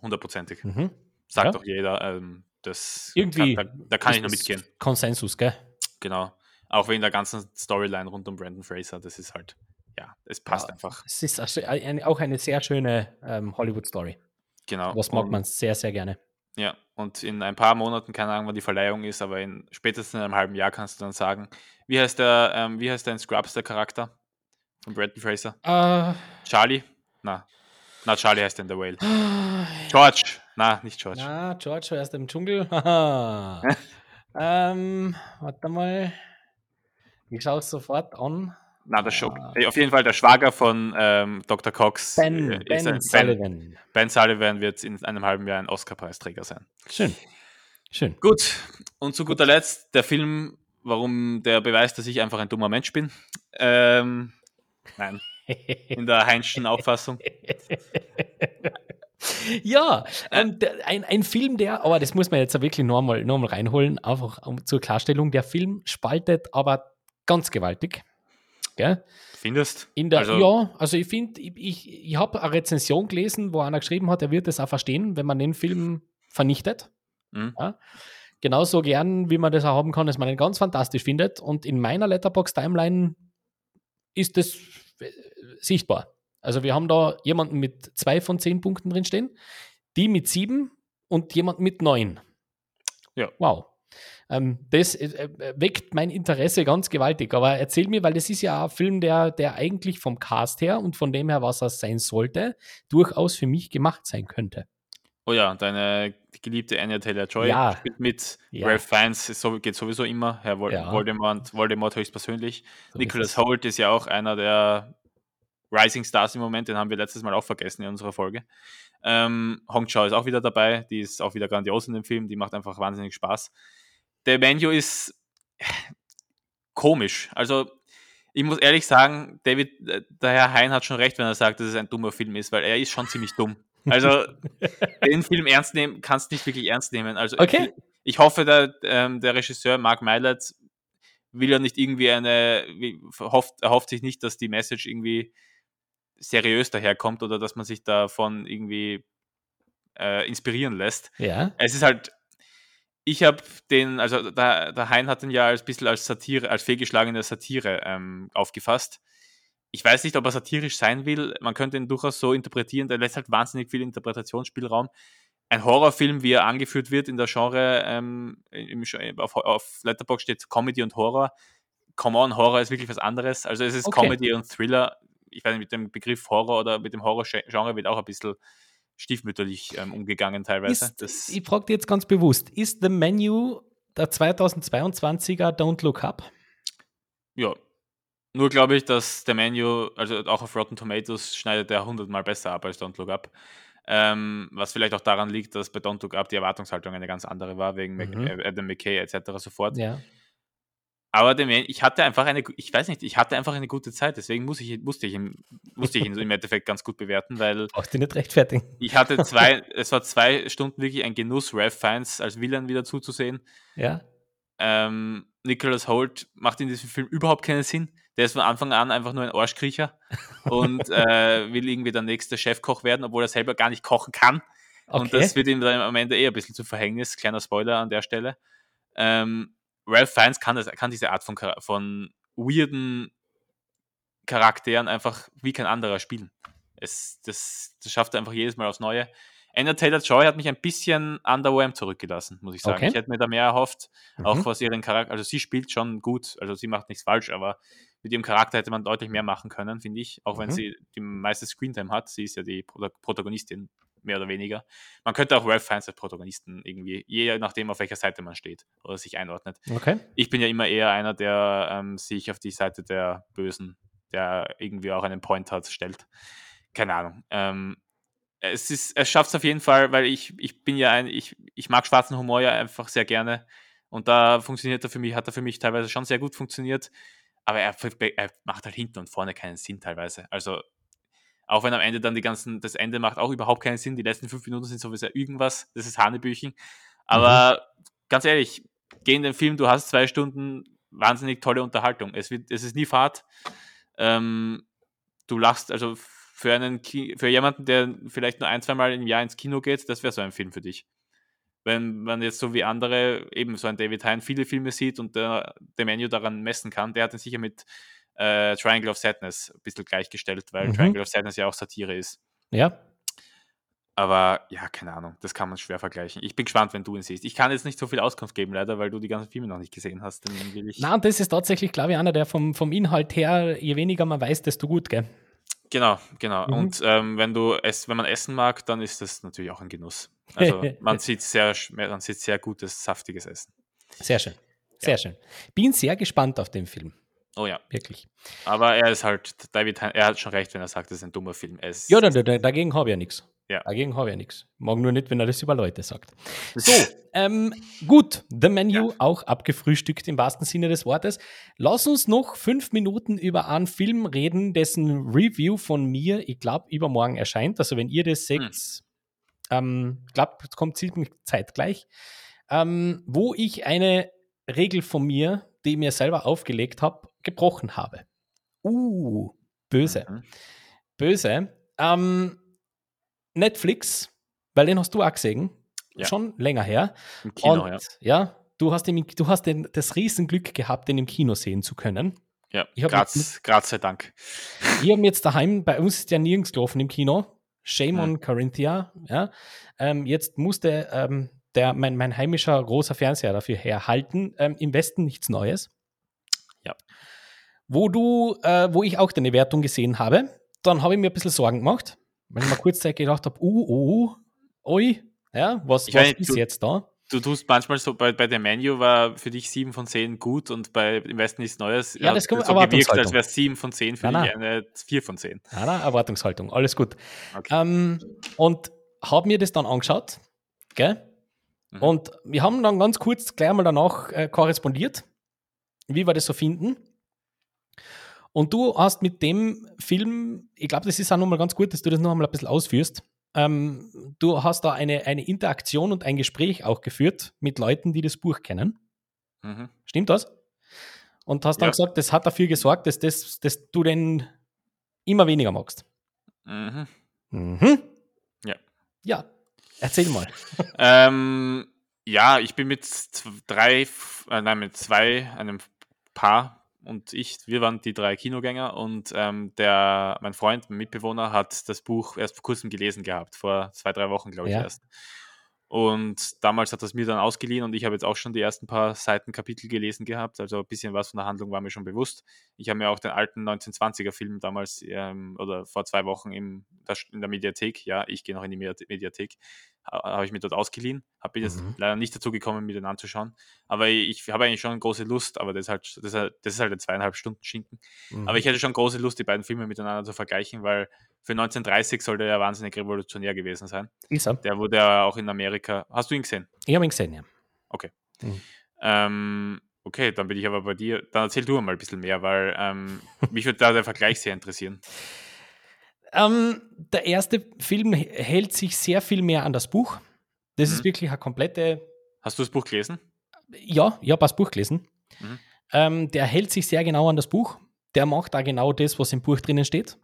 Hundertprozentig. Mhm. Sagt ja. doch jeder. Ähm, das Irgendwie. Kann, da, da, kann ich nur mitgehen. Konsensus, gell? Genau. Auch wegen der ganzen Storyline rund um Brandon Fraser, das ist halt, ja, es passt ja, einfach. Es ist auch eine sehr schöne ähm, Hollywood-Story. Genau. Das mag man sehr, sehr gerne. Ja, und in ein paar Monaten, keine Ahnung, wann die Verleihung ist, aber in spätestens in einem halben Jahr kannst du dann sagen, wie heißt der, ähm, wie heißt der in Scrubs, der Charakter von Brandon Fraser? Uh, Charlie? Na. Na, Charlie heißt in The Whale. George. Na, nicht George. Na, George war erst im Dschungel. (laughs) (laughs) ähm, warte mal. Ich schaue es sofort an. Na, der Schock. Uh, auf jeden Fall der Schwager von ähm, Dr. Cox. Ben, äh, ben ein, Sullivan. Ben, ben, Sullivan wird in einem halben Jahr ein Oscar-Preisträger sein. Schön. Schön. Gut. Und zu guter Letzt der Film, warum der beweist, dass ich einfach ein dummer Mensch bin. Ähm, nein. (laughs) In der Heinschen Auffassung. Ja, ähm, ein, ein Film, der, aber das muss man jetzt wirklich nochmal noch mal reinholen, einfach zur Klarstellung, der Film spaltet aber ganz gewaltig. Gell? Findest? In der, also, ja, also ich finde, ich, ich, ich habe eine Rezension gelesen, wo einer geschrieben hat, er wird es auch verstehen, wenn man den Film vernichtet. Mhm. Ja? Genauso gern, wie man das auch haben kann, dass man ihn ganz fantastisch findet. Und in meiner Letterbox-Timeline ist das äh, sichtbar. Also wir haben da jemanden mit zwei von zehn Punkten drinstehen, die mit sieben und jemand mit neun. Ja. Wow. Ähm, das äh, äh, weckt mein Interesse ganz gewaltig. Aber erzähl mir, weil das ist ja ein Film, der, der eigentlich vom Cast her und von dem her, was er sein sollte, durchaus für mich gemacht sein könnte. Oh ja, deine geliebte Anya Taylor-Joy ja. spielt mit. Ja. Ralph Fiennes so, geht sowieso immer. Herr Vol ja. Voldemort, Voldemort höchstpersönlich. So Nicholas Holt ist ja auch einer der Rising Stars im Moment. Den haben wir letztes Mal auch vergessen in unserer Folge. Ähm, Hong Chao ist auch wieder dabei. Die ist auch wieder grandios in dem Film. Die macht einfach wahnsinnig Spaß der Menu ist komisch. Also, ich muss ehrlich sagen, David, äh, der Herr Hein hat schon recht, wenn er sagt, dass es ein dummer Film ist, weil er ist schon ziemlich dumm. Also, (laughs) den Film ernst nehmen, kannst du nicht wirklich ernst nehmen. Also, okay. ich, ich hoffe, der, ähm, der Regisseur Mark Mylett will ja nicht irgendwie eine, hofft, er hofft sich nicht, dass die Message irgendwie seriös daherkommt oder dass man sich davon irgendwie äh, inspirieren lässt. Ja. Es ist halt, ich habe den, also der, der Hein hat den ja als bisschen als Satire, als fehlgeschlagene Satire ähm, aufgefasst. Ich weiß nicht, ob er satirisch sein will. Man könnte ihn durchaus so interpretieren. Der lässt halt wahnsinnig viel Interpretationsspielraum. Ein Horrorfilm, wie er angeführt wird in der Genre, ähm, im, auf, auf Letterboxd steht Comedy und Horror. Come on, Horror ist wirklich was anderes. Also es ist Okay. Comedy und Thriller. Ich weiß nicht, mit dem Begriff Horror oder mit dem Horror-Genre wird auch ein bisschen stiefmütterlich ähm, umgegangen teilweise. Ist, ich frage dich jetzt ganz bewusst, ist The Menu der 2022er Don't Look Up? Ja. Nur glaube ich, dass der Menu, also auch auf Rotten Tomatoes, schneidet er hundertmal besser ab als Don't Look Up. Ähm, was vielleicht auch daran liegt, dass bei Don't Look Up die Erwartungshaltung eine ganz andere war, wegen Mhm. äh, Adam McKay etc. sofort. Ja. Aber ich hatte einfach eine, ich weiß nicht, ich hatte einfach eine gute Zeit, deswegen muss ich, musste, ich ihn, musste ich ihn im Endeffekt ganz gut bewerten, weil Brauchst du nicht rechtfertigen. ich hatte zwei, (laughs) es war zwei Stunden wirklich ein Genuss, Ralph Fiennes als Villain wieder zuzusehen. Ja. Ähm, Nicholas Holt macht in diesem Film überhaupt keinen Sinn. Der ist von Anfang an einfach nur ein Arschkriecher (laughs) und äh, will irgendwie der nächste Chefkoch werden, obwohl er selber gar nicht kochen kann. Und Okay. das wird ihm dann am Ende eher ein bisschen zu Verhängnis. Kleiner Spoiler an der Stelle. Ähm, Ralph Fiennes kann, das, kann diese Art von, von weirden Charakteren einfach wie kein anderer spielen. Es, das, das schafft er einfach jedes Mal aufs Neue. Anna Taylor-Joy hat mich ein bisschen underwhelmed zurückgelassen, muss ich sagen. Okay. Ich hätte mir da mehr erhofft, auch Mhm. was ihren Charakter, also sie spielt schon gut, also sie macht nichts falsch, aber mit ihrem Charakter hätte man deutlich mehr machen können, finde ich, auch wenn Mhm. sie die meiste Screentime hat. Sie ist ja die Pro Protagonistin, mehr oder weniger. Man könnte auch Ralph Fiennes als Protagonisten irgendwie, je nachdem, auf welcher Seite man steht oder sich einordnet. Okay. Ich bin ja immer eher einer, der ähm, sich auf die Seite der Bösen, der irgendwie auch einen Point hat, stellt. Keine Ahnung. Ähm, es ist, es schafft es auf jeden Fall, weil ich, ich bin ja ein, ich, ich mag schwarzen Humor ja einfach sehr gerne. Und da funktioniert er für mich, hat er für mich teilweise schon sehr gut funktioniert. Aber er, er macht halt hinten und vorne keinen Sinn teilweise. Also, auch wenn am Ende dann die ganzen, das Ende macht auch überhaupt keinen Sinn. Die letzten fünf Minuten sind sowieso irgendwas. Das ist Hanebüchen. Aber ganz ehrlich, geh in den Film, du hast zwei Stunden wahnsinnig tolle Unterhaltung. Es, wird, es ist nie Fahrt. Ähm, du lachst, also für einen Ki für jemanden, der vielleicht nur ein, zweimal im Jahr ins Kino geht, das wäre so ein Film für dich. Wenn man jetzt so wie andere, eben so ein David Hein, viele Filme sieht und der, der Menu daran messen kann, der hat ihn sicher mit äh, Triangle of Sadness ein bisschen gleichgestellt, weil Mhm. Triangle of Sadness ja auch Satire ist. Ja. Aber ja, keine Ahnung, das kann man schwer vergleichen. Ich bin gespannt, wenn du ihn siehst. Ich kann jetzt nicht so viel Auskunft geben, leider, weil du die ganzen Filme noch nicht gesehen hast. Dann und das ist tatsächlich, glaube ich, einer, der vom, vom Inhalt her, je weniger man weiß, desto gut, gell? Genau, genau. Mhm. Und ähm, wenn du es, wenn man essen mag, dann ist das natürlich auch ein Genuss. Also (laughs) man sieht sehr, man sieht sehr gutes, saftiges Essen. Sehr schön. Sehr schön. Bin sehr gespannt auf den Film. Oh ja. Wirklich. Aber er ist halt, David, er hat schon recht, wenn er sagt, es ist ein dummer Film. Ist, Ja, da, dagegen habe ich ja nichts. Ja. Dagegen habe ich ja nichts. Mag nur nicht, wenn er das über Leute sagt. So, ähm, gut, The Menu Ja. auch abgefrühstückt im wahrsten Sinne des Wortes. Lass uns noch fünf Minuten über einen Film reden, dessen Review von mir, ich glaube, übermorgen erscheint. Also wenn ihr das Hm. seht, ähm, ich glaube, es kommt ziemlich zeitgleich, ähm, wo ich eine Regel von mir, die ich mir selber aufgelegt habe, gebrochen habe. Uh, böse. Mhm. Böse. Ähm, Netflix, weil den hast du auch gesehen, Ja. schon länger her. Im Kino, Und ja. ja, du hast, den, du hast den, das Riesenglück gehabt, den im Kino sehen zu können. Ja, Ich Graz, Graz sei Dank. Wir haben jetzt daheim, bei uns ist ja nirgends gelaufen im Kino. Shame Hm. on Corinthia. Ja. Ähm, jetzt musste ähm, der, mein, mein heimischer großer Fernseher dafür herhalten. Ähm, Im Westen nichts Neues. Ja. Wo du, äh, wo ich auch deine Wertung gesehen habe, dann habe ich mir ein bisschen Sorgen gemacht, weil ich mir kurzzeitig gedacht habe, uh, uh, ui, ja, was, Ich was meine, ist du- jetzt da? Du tust manchmal so, bei, bei der Menu war für dich 7 von 10 gut und bei im Westen nichts Neues. Ja, das kann man- so gewirkt, als wäre es 7 von 10 für Nein, dich eine 4 von 10. Ja, na, Erwartungshaltung, alles gut. Okay. Ähm, und habe mir das dann angeschaut, gell? Mhm. Und wir haben dann ganz kurz gleich mal danach äh, korrespondiert, wie wir das so finden. Und du hast mit dem Film, ich glaube, das ist auch nochmal ganz gut, dass du das noch einmal ein bisschen ausführst. Ähm, du hast da eine, eine Interaktion und ein Gespräch auch geführt mit Leuten, die das Buch kennen. Mhm. Stimmt das? Und hast dann Ja. gesagt, das hat dafür gesorgt, dass, das, dass du den immer weniger magst. Mhm. Mhm. Ja. Ja, erzähl mal. (laughs) Ähm, ja, ich bin mit drei, äh, nein, mit zwei, einem Paar und ich, wir waren die drei Kinogänger und ähm, der, mein Freund, mein Mitbewohner, hat das Buch erst vor kurzem gelesen gehabt, vor zwei, drei Wochen, glaube ich, Ja. erst. Und damals hat es mir dann ausgeliehen und ich habe jetzt auch schon die ersten paar Seiten Kapitel gelesen gehabt. Also ein bisschen was von der Handlung war mir schon bewusst. Ich habe mir auch den alten 1920er-Film damals ähm, oder vor zwei Wochen im, das- in der Mediathek, ja, ich gehe noch in die Medi- Mediathek, habe ich mir dort ausgeliehen. Habe jetzt Mhm. leider nicht dazu gekommen, mir den anzuschauen. Aber ich habe eigentlich schon große Lust, aber das ist halt, das ist halt, das ist halt ein zweieinhalb Stunden Schinken. Mhm. Aber ich hätte schon große Lust, die beiden Filme miteinander zu vergleichen, weil für 1930 soll der ja wahnsinnig revolutionär gewesen sein. Ist er. Der wurde ja auch in Amerika. Hast du ihn gesehen? Ich habe ihn gesehen, ja. Ähm, okay, dann bin ich aber bei dir. Dann erzähl du mal ein bisschen mehr, weil ähm, mich würde da der Vergleich sehr interessieren. Ähm, der erste Film hält sich sehr viel mehr an das Buch. Das Mhm. ist wirklich eine komplette. Hast du das Buch gelesen? Ja, ich habe das Buch gelesen. Mhm. Ähm, der hält sich sehr genau an das Buch. Der macht da genau das, was im Buch drinnen steht.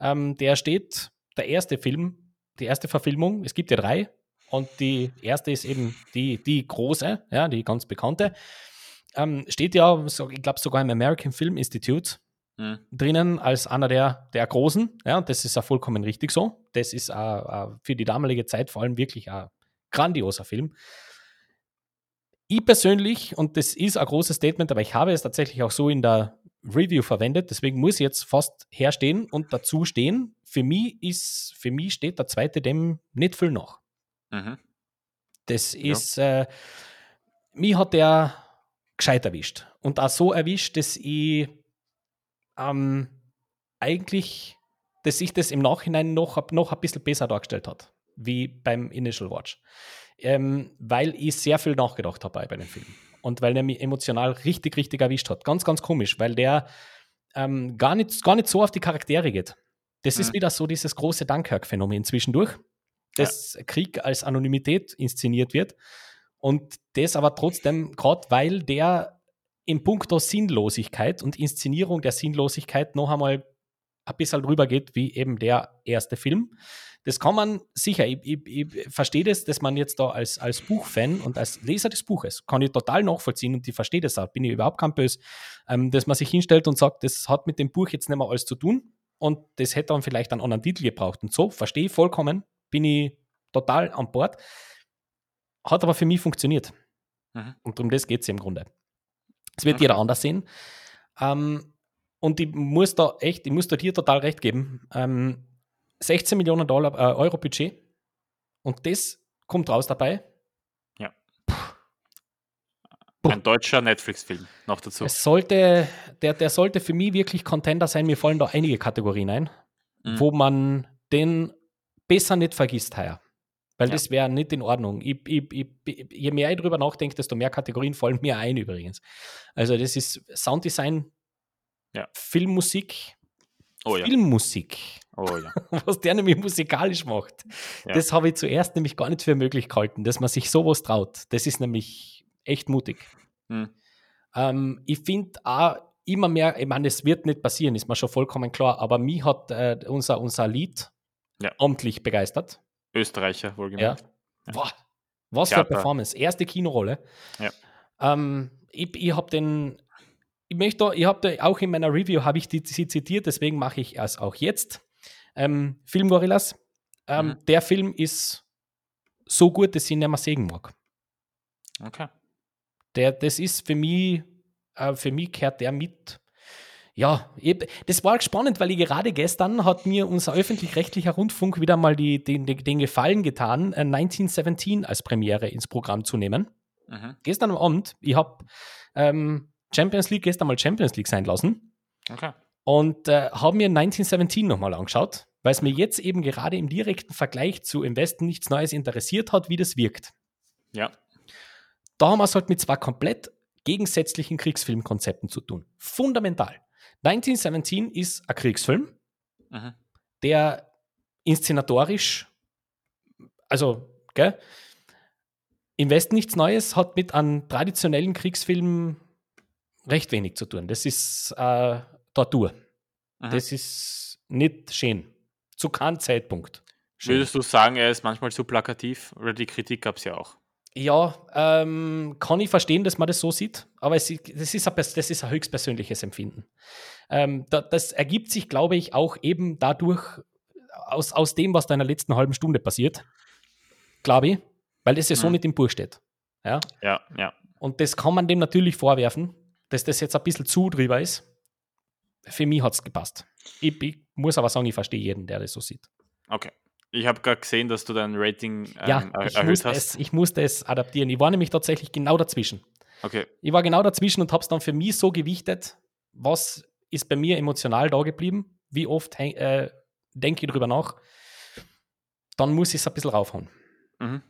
Ähm, der steht, der erste Film, die erste Verfilmung, es gibt ja drei. Und die erste ist eben die, die große, ja, die ganz bekannte. Ähm, steht ja, ich glaube, sogar im American Film Institute Mhm. drinnen als einer der, der Großen. Ja, und das ist auch vollkommen richtig so. Das ist auch, auch für die damalige Zeit vor allem wirklich ein grandioser Film. Ich persönlich, und das ist ein großes Statement, aber ich habe es tatsächlich auch so in der Review verwendet, deswegen muss ich jetzt fast herstehen und dazu stehen. Für mich ist, für mich steht der zweite dem nicht viel nach. Mhm. Das ist, äh, mich hat der gescheit erwischt. Und auch so erwischt, dass ich ähm, eigentlich, dass sich das im Nachhinein noch, noch ein bisschen besser dargestellt hat, wie beim Initial Watch. Ähm, weil ich sehr viel nachgedacht habe bei dem Film. Und weil er mich emotional richtig, richtig erwischt hat. Ganz, ganz komisch, weil der ähm, gar, nicht, gar nicht so auf die Charaktere geht. Das ist Mhm. wieder so dieses große Dunkirk-Phänomen zwischendurch, dass Krieg als Anonymität inszeniert wird. Und das aber trotzdem, gerade weil der in puncto Sinnlosigkeit und Inszenierung der Sinnlosigkeit noch einmal ein bisschen drüber geht, wie eben der erste Film. Das kann man sicher, ich, ich, ich verstehe das, dass man jetzt da als, als Buchfan und als Leser des Buches, kann ich total nachvollziehen und ich verstehe das auch, bin ich überhaupt kein Böse, ähm, dass man sich hinstellt und sagt, das hat mit dem Buch jetzt nicht mehr alles zu tun und das hätte dann vielleicht einen anderen Titel gebraucht und so, verstehe ich vollkommen, bin ich total an Bord. Hat aber für mich funktioniert. Mhm. Und um das geht es im Grunde. Es wird Okay. jeder anders sehen. Ähm, und ich muss da echt, ich muss da dir total recht geben. Ähm, 16 Millionen Dollar, äh, Euro Budget. Und das kommt raus dabei. Puh. Ein deutscher Netflix-Film noch dazu. Es sollte, der, der sollte für mich wirklich Contender sein. Mir fallen da einige Kategorien ein, Mhm. wo man den besser nicht vergisst heuer. Weil Ja. das wäre nicht in Ordnung. Ich, ich, ich, je mehr ich drüber nachdenke, desto mehr Kategorien fallen (laughs) mir ein übrigens. Also das ist Sounddesign, Ja. Filmmusik, Oh ja. Filmmusik, Oh (laughs) was der nämlich musikalisch macht. Das habe ich zuerst nämlich gar nicht für möglich gehalten, dass man sich sowas traut. Das ist nämlich echt mutig. Mhm. Ähm, ich finde auch immer mehr, ich meine, es wird nicht passieren, ist mir schon vollkommen klar, aber mich hat äh, unser, unser Lied amtlich begeistert. Österreicher, Ja. wohlgemerkt. Boah, was für eine Theater. Performance. Erste Kinorolle. Ja. Ähm, ich ich habe den, ich möchte, ich habe auch in meiner Review habe ich die, sie zitiert, deswegen mache ich es auch jetzt. Ähm, Film Gorillas. Ähm, Mhm. Der Film ist so gut, dass ich ihn nicht mehr sehen mag. Okay. Der, das ist für mich, äh, für mich gehört der mit. Ja, das war spannend, weil ich gerade gestern hat mir unser öffentlich-rechtlicher Rundfunk wieder mal die, den, den, Gefallen getan, äh, 1917 als Premiere ins Programm zu nehmen. Mhm. Gestern am Abend, ich habe ähm, Champions League gestern mal Champions League sein lassen Okay. und äh, habe mir 1917 nochmal angeschaut, weil es mir jetzt eben gerade im direkten Vergleich zu Im Westen nichts Neues interessiert hat, wie das wirkt. Ja. Da haben wir es halt mit zwei komplett gegensätzlichen Kriegsfilmkonzepten zu tun. Fundamental. 1917 ist ein Kriegsfilm, Mhm. der inszenatorisch, also, gell, im Westen nichts Neues hat mit einem traditionellen Kriegsfilm recht wenig zu tun. Das ist äh, Tortur. Mhm. Das ist nicht schön. Zu keinem Zeitpunkt. Würdest du sagen, er ist manchmal zu plakativ? Oder die Kritik gab es ja auch. Ja, ähm, kann ich verstehen, dass man das so sieht, aber es, das, ist ein, das ist ein höchstpersönliches Empfinden. Ähm, da, das ergibt sich, glaube ich, auch eben dadurch, aus, aus dem, was da in der letzten halben Stunde passiert, glaube ich, weil das ja so Mhm. nicht im Buch steht. Ja? Ja, ja. Und das kann man dem natürlich vorwerfen, dass das jetzt ein bisschen zu drüber ist. Für mich hat es gepasst. Ich, ich muss aber sagen, ich verstehe jeden, der das so sieht. Okay. Ich habe gerade gesehen, dass du dein Rating ähm, ja, ich, erhöht musste hast. es, ich musste es adaptieren. Ich war nämlich tatsächlich genau dazwischen. Okay. Ich war genau dazwischen und habe es dann für mich so gewichtet, was ist bei mir emotional da geblieben, wie oft äh, denke ich drüber nach. Dann muss ich es ein bisschen raufhauen. Mhm.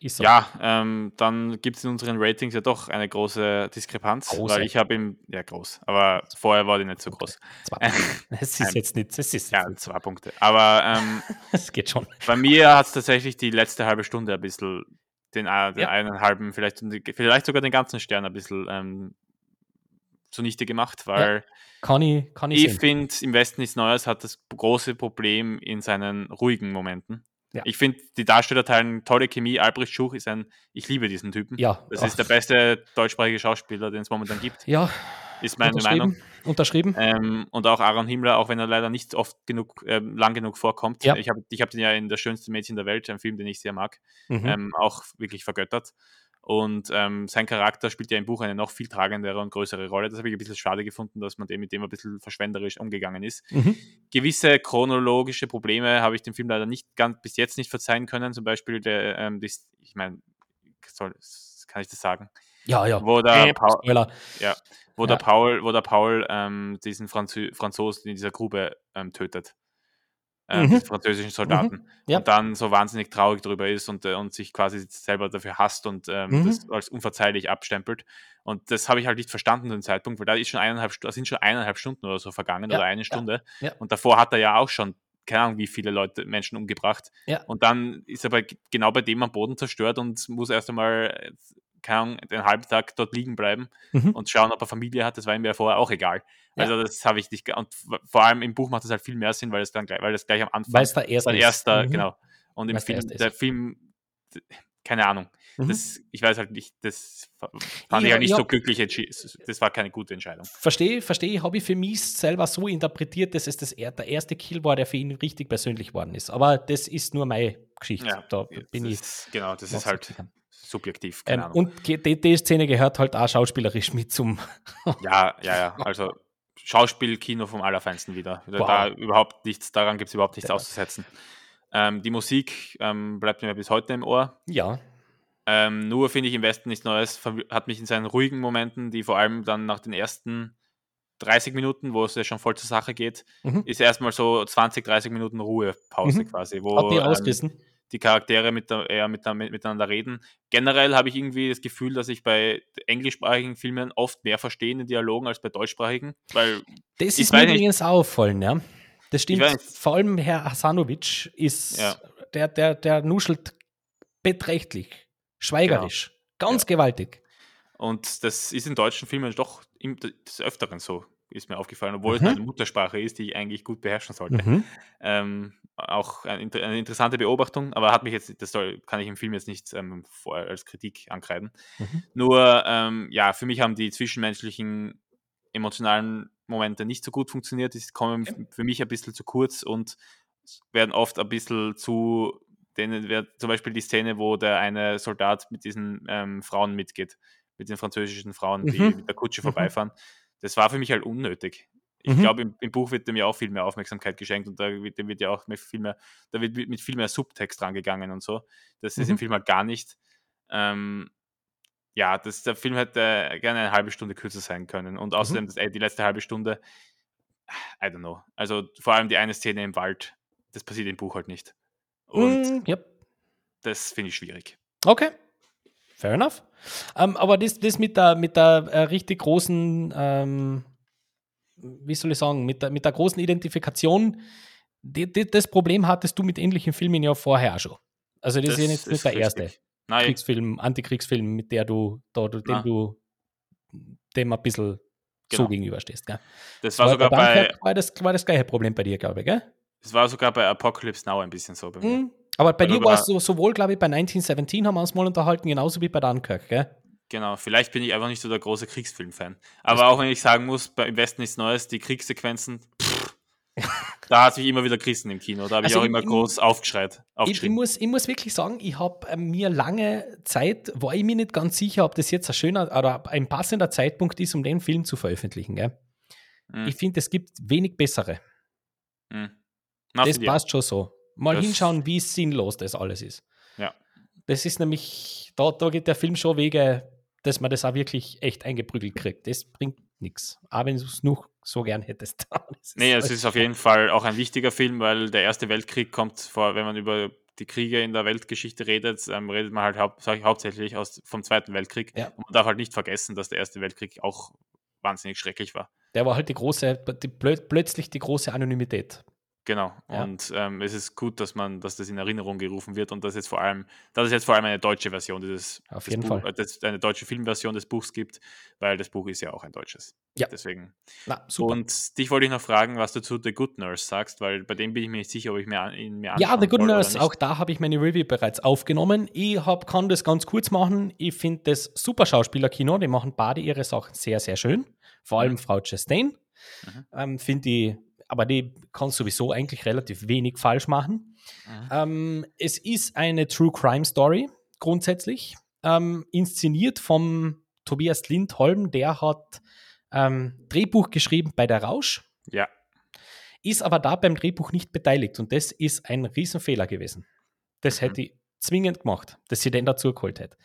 Ist so. Ja, ähm, dann gibt es in unseren Ratings ja doch eine große Diskrepanz, Große. weil ich habe ihm, ja groß, aber vorher war die nicht so groß. Zwei. Es (laughs) ist jetzt nicht, es ist Ja, zwei Punkte. Aber ähm, (laughs) es geht schon. bei mir hat es tatsächlich die letzte halbe Stunde ein bisschen den, äh, den Ja. einen halben, vielleicht, vielleicht sogar den ganzen Stern ein bisschen ähm, zunichte gemacht, weil Kann ich, kann ich, ich finde, im Westen nichts Neues hat das große Problem in seinen ruhigen Momenten. Ja. Ich finde, die Darsteller teilen tolle Chemie. Albrecht Schuch ist ein, ich liebe diesen Typen. Ja, Das ach, ist der beste deutschsprachige Schauspieler, den es momentan gibt, Ja, ist meine Meinung. unterschrieben. Unterschrieben. Ähm, und auch Aaron Himmler, auch wenn er leider nicht oft genug, ähm, lang genug vorkommt. Ja. Ich habe ich hab den ja in Das schönste Mädchen der Welt, ein Film, den ich sehr mag, Mhm. ähm, auch wirklich vergöttert. Und ähm, sein Charakter spielt ja im Buch eine noch viel tragendere und größere Rolle. Das habe ich ein bisschen schade gefunden, dass man dem mit dem ein bisschen verschwenderisch umgegangen ist. Mhm. Gewisse chronologische Probleme habe ich dem Film leider nicht ganz bis jetzt nicht verzeihen können. Zum Beispiel der, ähm, das, ich meine, kann ich das sagen? Ja, ja. Wo der Äh, Paul, Spoiler. wo Ja. der Paul, wo der Paul ähm, diesen Franzosen in dieser Grube ähm, tötet. Ähm, Mhm. französischen Soldaten. Ja. Und dann so wahnsinnig traurig darüber ist und, äh, und sich quasi selber dafür hasst und ähm, Mhm. das als unverzeihlich abstempelt. Und das habe ich halt nicht verstanden zu dem Zeitpunkt, weil da ist schon eineinhalb, da sind schon eineinhalb Stunden oder so vergangen Ja, oder eine Stunde. ja. Und davor hat er ja auch schon keine Ahnung, wie viele Leute, Menschen umgebracht. Ja. Und dann ist er bei, genau bei dem am Boden zerstört und muss erst einmal, äh, keine Ahnung, den halben Tag dort liegen bleiben Mhm. und schauen, ob er Familie hat. Das war ihm ja vorher auch egal. Ja. Also das habe ich nicht. Und vor allem im Buch macht es halt viel mehr Sinn, weil es dann gleich, weil es gleich am Anfang Weil es der erste erster, Mhm. genau. Und im Weil's der Film, ist. der Film, keine Ahnung. Mhm. Das, ich weiß halt nicht, das fa- fand Ja, ich halt nicht ja. so glücklich entschieden. Das war keine gute Entscheidung. Verstehe, verstehe, habe ich für mich selber so interpretiert, dass es das, er- der erste Kill war, der für ihn richtig persönlich worden ist. Aber das ist nur meine Geschichte. da bin das ich. genau, das ist halt so subjektiv. Ähm, Keine Ahnung. und die, die Szene gehört halt auch schauspielerisch mit zum. (laughs) Ja, ja, ja. Also Schauspielkino vom Allerfeinsten wieder. Wow. da überhaupt nichts, daran gibt es überhaupt nichts Ja. auszusetzen. Ähm, die Musik ähm, bleibt mir bis heute im Ohr. Ja. Ähm, nur finde ich im Westen nichts Neues, hat mich in seinen ruhigen Momenten, die vor allem dann nach den ersten 30 Minuten, wo es ja schon voll zur Sache geht, Mhm. ist erstmal so 20, 30 Minuten Ruhepause Mhm. quasi, wo Hat die ähm, rausgerissen. Die Charaktere mit, eher mit, mit, miteinander reden. Generell habe ich irgendwie das Gefühl, dass ich bei englischsprachigen Filmen oft mehr verstehe in den Dialogen als bei deutschsprachigen, weil Das ist mir nicht- übrigens auffallen, ja. Das stimmt. Vor allem Herr Hasanovic ist, Ja. der, der, der nuschelt beträchtlich, schweigerisch, ganz Genau. Ja. gewaltig. Und das ist in deutschen Filmen doch des Öfteren so, ist mir aufgefallen, obwohl es Mhm. meine Muttersprache ist, die ich eigentlich gut beherrschen sollte. Mhm. Ähm, auch ein, inter- eine interessante Beobachtung, aber hat mich jetzt, das soll, kann ich im Film jetzt nicht ähm, vor, als Kritik ankreiden. Mhm. Nur, ähm, ja, für mich haben die zwischenmenschlichen emotionalen Momente nicht so gut funktioniert. Die kommen Okay. für mich ein bisschen zu kurz und werden oft ein bisschen zu, denen wird zum Beispiel die Szene, wo der eine Soldat mit diesen ähm, Frauen mitgeht, mit den französischen Frauen, die Mhm. mit der Kutsche Mhm. vorbeifahren. Das war für mich halt unnötig. Ich Mhm. glaube, im, im Buch wird dem ja auch viel mehr Aufmerksamkeit geschenkt und da wird, dem wird ja auch mehr, viel mehr, da wird mit mit viel mehr Subtext rangegangen und so. Das ist im Mhm. Film halt gar nicht. Ähm, ja, das, der Film hätte gerne eine halbe Stunde kürzer sein können. Und Mhm. außerdem, das, ey, die letzte halbe Stunde, I don't know. Also vor allem die eine Szene im Wald, das passiert im Buch halt nicht. Und Mm, ja. das finde ich schwierig. Okay. Fair enough. Ähm, aber das, das mit der, mit der äh, richtig großen, ähm, wie soll ich sagen, mit der, mit der großen Identifikation, die, die, das Problem hattest du mit ähnlichen Filmen ja vorher auch schon. Also das, ist ja nicht, der erste richtig. Nein, Kriegsfilm, Antikriegsfilm, mit der du, da, dem du dem ein bisschen Genau. so gegenüberstehst. Gell? das war sogar bei war das, war das gleiche Problem bei dir, glaube ich, gell? Es war sogar bei Apocalypse Now ein bisschen so bei mir. Mhm. Aber bei dir du war es so, sowohl, glaube ich, bei 1917 haben wir uns mal unterhalten, genauso wie bei Dunkirk, gell? Genau, vielleicht bin ich einfach nicht so der große Kriegsfilm-Fan. Aber auch wenn ich sagen muss, bei Im Westen nichts Neues, die Kriegssequenzen, pff, (laughs) da hat sich immer wieder Christen im Kino. Da habe ich Also auch im- immer im- groß aufgeschreit. Ich, ich, muss, ich muss wirklich sagen, ich habe äh, mir lange Zeit, war ich mir nicht ganz sicher, ob das jetzt ein schöner oder ein passender Zeitpunkt ist, um den Film zu veröffentlichen. Gell? Mhm. Ich finde, es gibt wenig bessere. Mhm. Das ich passt schon so. Mal Das- hinschauen, wie sinnlos das alles ist. Ja. Das ist nämlich, da, da geht der Film schon Wege, dass man das auch wirklich echt eingeprügelt kriegt. Das bringt nichts. Aber wenn du es noch so gern hättest. (laughs) Nee, es ist auf jeden Fall auch ein wichtiger Film, weil der Erste Weltkrieg kommt vor, wenn man über die Kriege in der Weltgeschichte redet, ähm, redet man halt hau hauptsächlich aus, vom Zweiten Weltkrieg. Ja. Und man darf halt nicht vergessen, dass der Erste Weltkrieg auch wahnsinnig schrecklich war. Der war halt die große, die, plö- plötzlich die große Anonymität. Genau. Ja. Und ähm, es ist gut, dass man, dass das in Erinnerung gerufen wird und dass jetzt vor allem, dass es jetzt vor allem eine deutsche Version dieses, Auf jeden Buch, Fall. äh, des, eine deutsche Filmversion des Buchs gibt, weil das Buch ist ja auch ein deutsches. Ja. Deswegen. Na, super. Und dich wollte ich noch fragen, was du zu The Good Nurse sagst, weil bei dem bin ich mir nicht sicher, ob ich mir an, ihn mir Ja, The Good Nurse, auch da habe ich meine Review bereits aufgenommen. Ich hab, kann das ganz kurz machen. Ich finde das super Schauspielerkino. Die machen beide ihre Sachen sehr, sehr schön. Vor allem. Frau Chastain. Mhm. Ähm, finde ich, aber die kann sowieso eigentlich relativ wenig falsch machen. Ähm, es ist eine True Crime Story, grundsätzlich. Ähm, inszeniert vom Tobias Lindholm. Der hat ähm, Drehbuch geschrieben bei Der Rausch Ja, ist aber da beim Drehbuch nicht beteiligt und das ist ein Riesenfehler gewesen. Das Mhm. hätte ich zwingend gemacht, dass sie den dazu geholt hätte.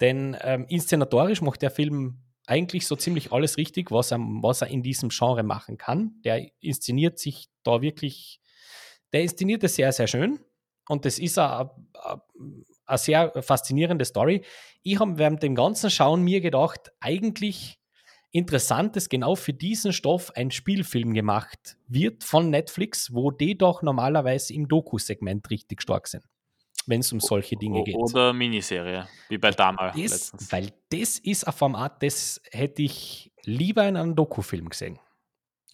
Denn ähm, inszenatorisch macht der Film eigentlich so ziemlich alles richtig, was er, was er in diesem Genre machen kann. Der inszeniert sich da wirklich, der inszeniert es sehr, sehr schön und das ist eine, sehr faszinierende Story. Ich habe während dem ganzen Schauen mir gedacht, eigentlich interessant, dass genau für diesen Stoff ein Spielfilm gemacht wird von Netflix, wo die doch normalerweise im Doku-Segment richtig stark sind, wenn es um solche Dinge geht. oder Miniserie, wie bei Dama Das, letztens. weil das ist ein Format, das hätte ich lieber in einem Doku-Film gesehen,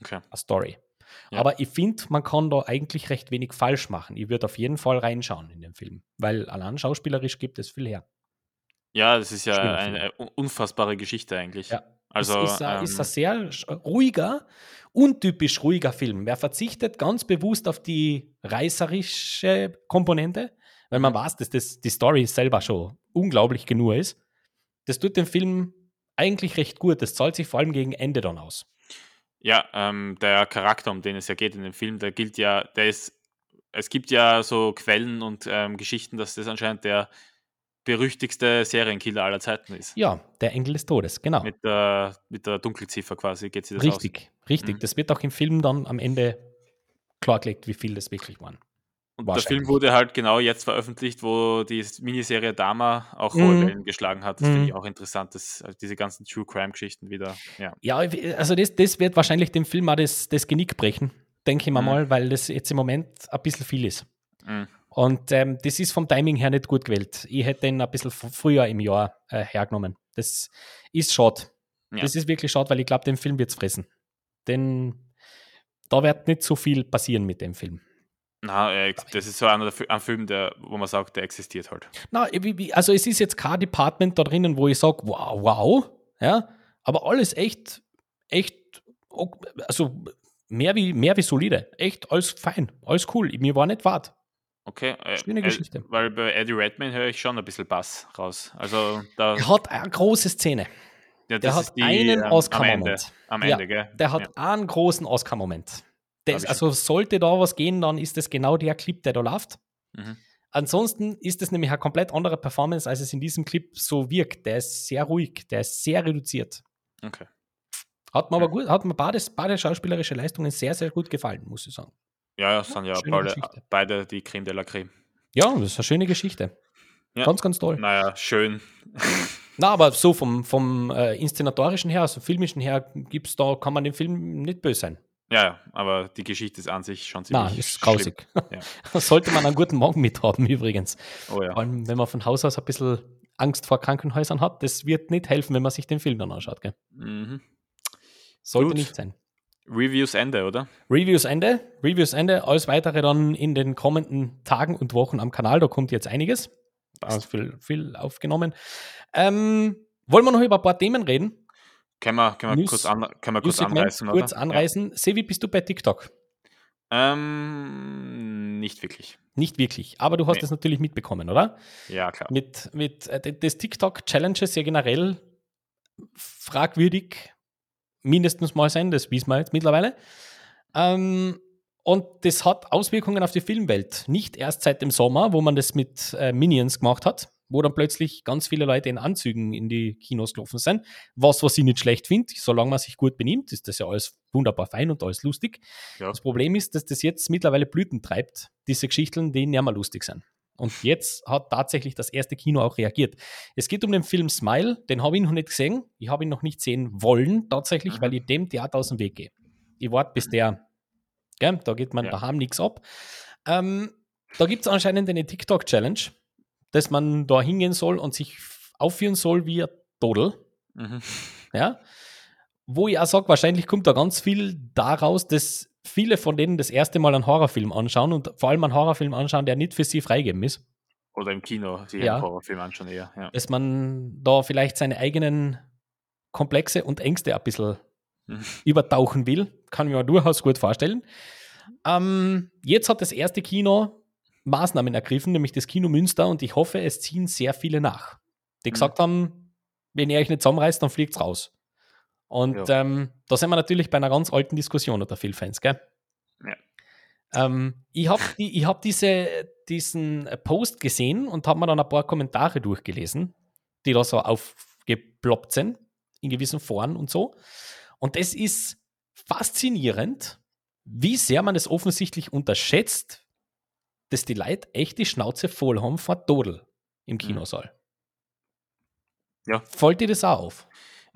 Okay. eine Story. Ja. Aber ich finde, man kann da eigentlich recht wenig falsch machen. Ich würde auf jeden Fall reinschauen in den Film, weil allein schauspielerisch gibt es viel her. Ja, das ist ja eine un- unfassbare Geschichte eigentlich. Ja. Also, es ist, ein, ist ähm, ein sehr sch- ruhiger, untypisch ruhiger Film. Er verzichtet ganz bewusst auf die reißerische Komponente, weil man weiß, dass das, die Story selber schon unglaublich genug ist. Das tut den Film eigentlich recht gut. Das zahlt sich vor allem gegen Ende dann aus. Ja, ähm, der Charakter, um den es ja geht in dem Film, der gilt ja, der ist, es gibt ja so Quellen und ähm, Geschichten, dass das anscheinend der berüchtigste Serienkiller aller Zeiten ist. Ja, der Engel des Todes, genau. Mit der, mit der Dunkelziffer quasi geht sie das richtig, richtig. Mhm. Das wird auch im Film dann am Ende klargelegt, wie viel das wirklich waren. Und der. Film wurde halt genau jetzt veröffentlicht, wo die Miniserie Dama auch Mhm. hohe Wellen geschlagen hat. Das finde ich Mhm. auch interessant, dass also diese ganzen True Crime-Geschichten wieder, ja. Ja, also das, das wird wahrscheinlich dem Film auch das, das Genick brechen, denke ich mir Mhm. mal, weil das jetzt im Moment ein bisschen viel ist. Mhm. Und ähm, das ist vom Timing her nicht gut gewählt. Ich hätte den ein bisschen früher im Jahr äh, hergenommen. Das ist schade. Ja. Das ist wirklich schade, weil ich glaube, den Film wird es fressen. Denn da wird nicht so viel passieren mit dem Film. Na, äh, das ist so einer der Fi- ein Film, der, wo man sagt, der existiert halt. Na, also es ist jetzt kein Department da drinnen, wo ich sage, wow, wow, ja, aber alles echt, echt, also mehr wie, mehr wie solide, echt alles fein, alles cool, mir war nicht wart. Okay. Äh, Schöne äh, Geschichte. Weil bei Eddie Redmayne höre ich schon ein bisschen Bass raus. Also da, Er hat eine große Szene, ja, der hat die, einen ähm, am Ende. Oscar-Moment. Am Ja, Ende, gell? Der hat ja. einen großen Oscar-Moment. Das- Also sollte da was gehen, dann ist das genau der Clip, der da läuft. Mhm. Ansonsten ist es nämlich eine komplett andere Performance, als es in diesem Clip so wirkt. Der ist sehr ruhig, der ist sehr reduziert. Okay. Hat mir aber gut, hat mir beide, beide schauspielerische Leistungen sehr, sehr gut gefallen, muss ich sagen. Ja, das sind ja beide, beide die Creme de la Creme. Ja, das ist eine schöne Geschichte. Ja. Ganz, ganz toll. Naja, schön. (laughs) Na, aber so vom, vom äh, inszenatorischen her, also filmischen her, gibt's da, kann man dem Film nicht böse sein. Ja, aber die Geschichte ist an sich schon ziemlich Na, ist grausig. Ja. (laughs) Sollte man einen guten Magen mit haben, übrigens. Oh Vor ja. allem, wenn man von Haus aus ein bisschen Angst vor Krankenhäusern hat, das wird nicht helfen, wenn man sich den Film dann anschaut. Gell? Mhm. Sollte Gut. nicht sein. Reviews Ende, oder? Reviews Ende. Reviews Ende. Alles weitere dann in den kommenden Tagen und Wochen am Kanal. Da kommt jetzt einiges. Da ist viel, viel aufgenommen. Ähm, wollen wir noch über ein paar Themen reden? Können wir, können wir kurz, an, können wir kurz anreißen, kurz oder? anreißen. Sevi, bist du bei TikTok? Ja. Ähm, nicht wirklich. Nicht wirklich. Aber du hast Nee. es natürlich mitbekommen, oder? Ja, klar. Mit, mit äh, d- das TikTok-Challenges ja generell fragwürdig mindestens mal sein, das wissen wir jetzt mittlerweile. Ähm, und das hat Auswirkungen auf die Filmwelt. Nicht erst seit dem Sommer, wo man das mit äh, Minions gemacht hat, wo dann plötzlich ganz viele Leute in Anzügen in die Kinos gelaufen sind. Was, was ich nicht schlecht finde, solange man sich gut benimmt, ist das ja alles wunderbar fein und alles lustig. Ja. Das Problem ist, dass das jetzt mittlerweile Blüten treibt, diese Geschichten, die nicht mehr lustig sind. Und jetzt hat tatsächlich das erste Kino auch reagiert. Es geht um den Film Smile, den habe ich noch nicht gesehen. Ich habe ihn noch nicht sehen wollen, tatsächlich, Mhm. weil ich dem Theater aus dem Weg gehe. Ich warte, bis der, gell, da geht man Ja. daheim nichts ab. Ähm, da gibt es anscheinend eine TikTok-Challenge, dass man da hingehen soll und sich aufführen soll wie ein Todel. Mhm. Ja? Wo ich auch sage, wahrscheinlich kommt da ganz viel daraus, dass viele von denen das erste Mal einen Horrorfilm anschauen und vor allem einen Horrorfilm anschauen, der nicht für sie freigegeben ist. Oder im Kino, die Ja. Horrorfilm anschauen eher. Ja. Dass man da vielleicht seine eigenen Komplexe und Ängste ein bisschen Mhm. übertauchen will. Kann ich mir durchaus gut vorstellen. Ähm, jetzt hat das erste Kino Maßnahmen ergriffen, nämlich das Kino Münster, und ich hoffe, es ziehen sehr viele nach. Die Mhm. gesagt haben, wenn ihr euch nicht zusammenreißt, dann fliegt's raus. Und Ja. ähm, da sind wir natürlich bei einer ganz alten Diskussion unter vielen Fans, gell? Ja. Ähm, ich habe die, ich hab diese, diesen Post gesehen und habe mir dann ein paar Kommentare durchgelesen, die da so aufgeploppt sind, in gewissen Foren und so. Und es ist faszinierend, wie sehr man es offensichtlich unterschätzt, dass die Leute echt die Schnauze voll haben vor Todel im Kinosaal. Ja. Fällt dir das auch auf?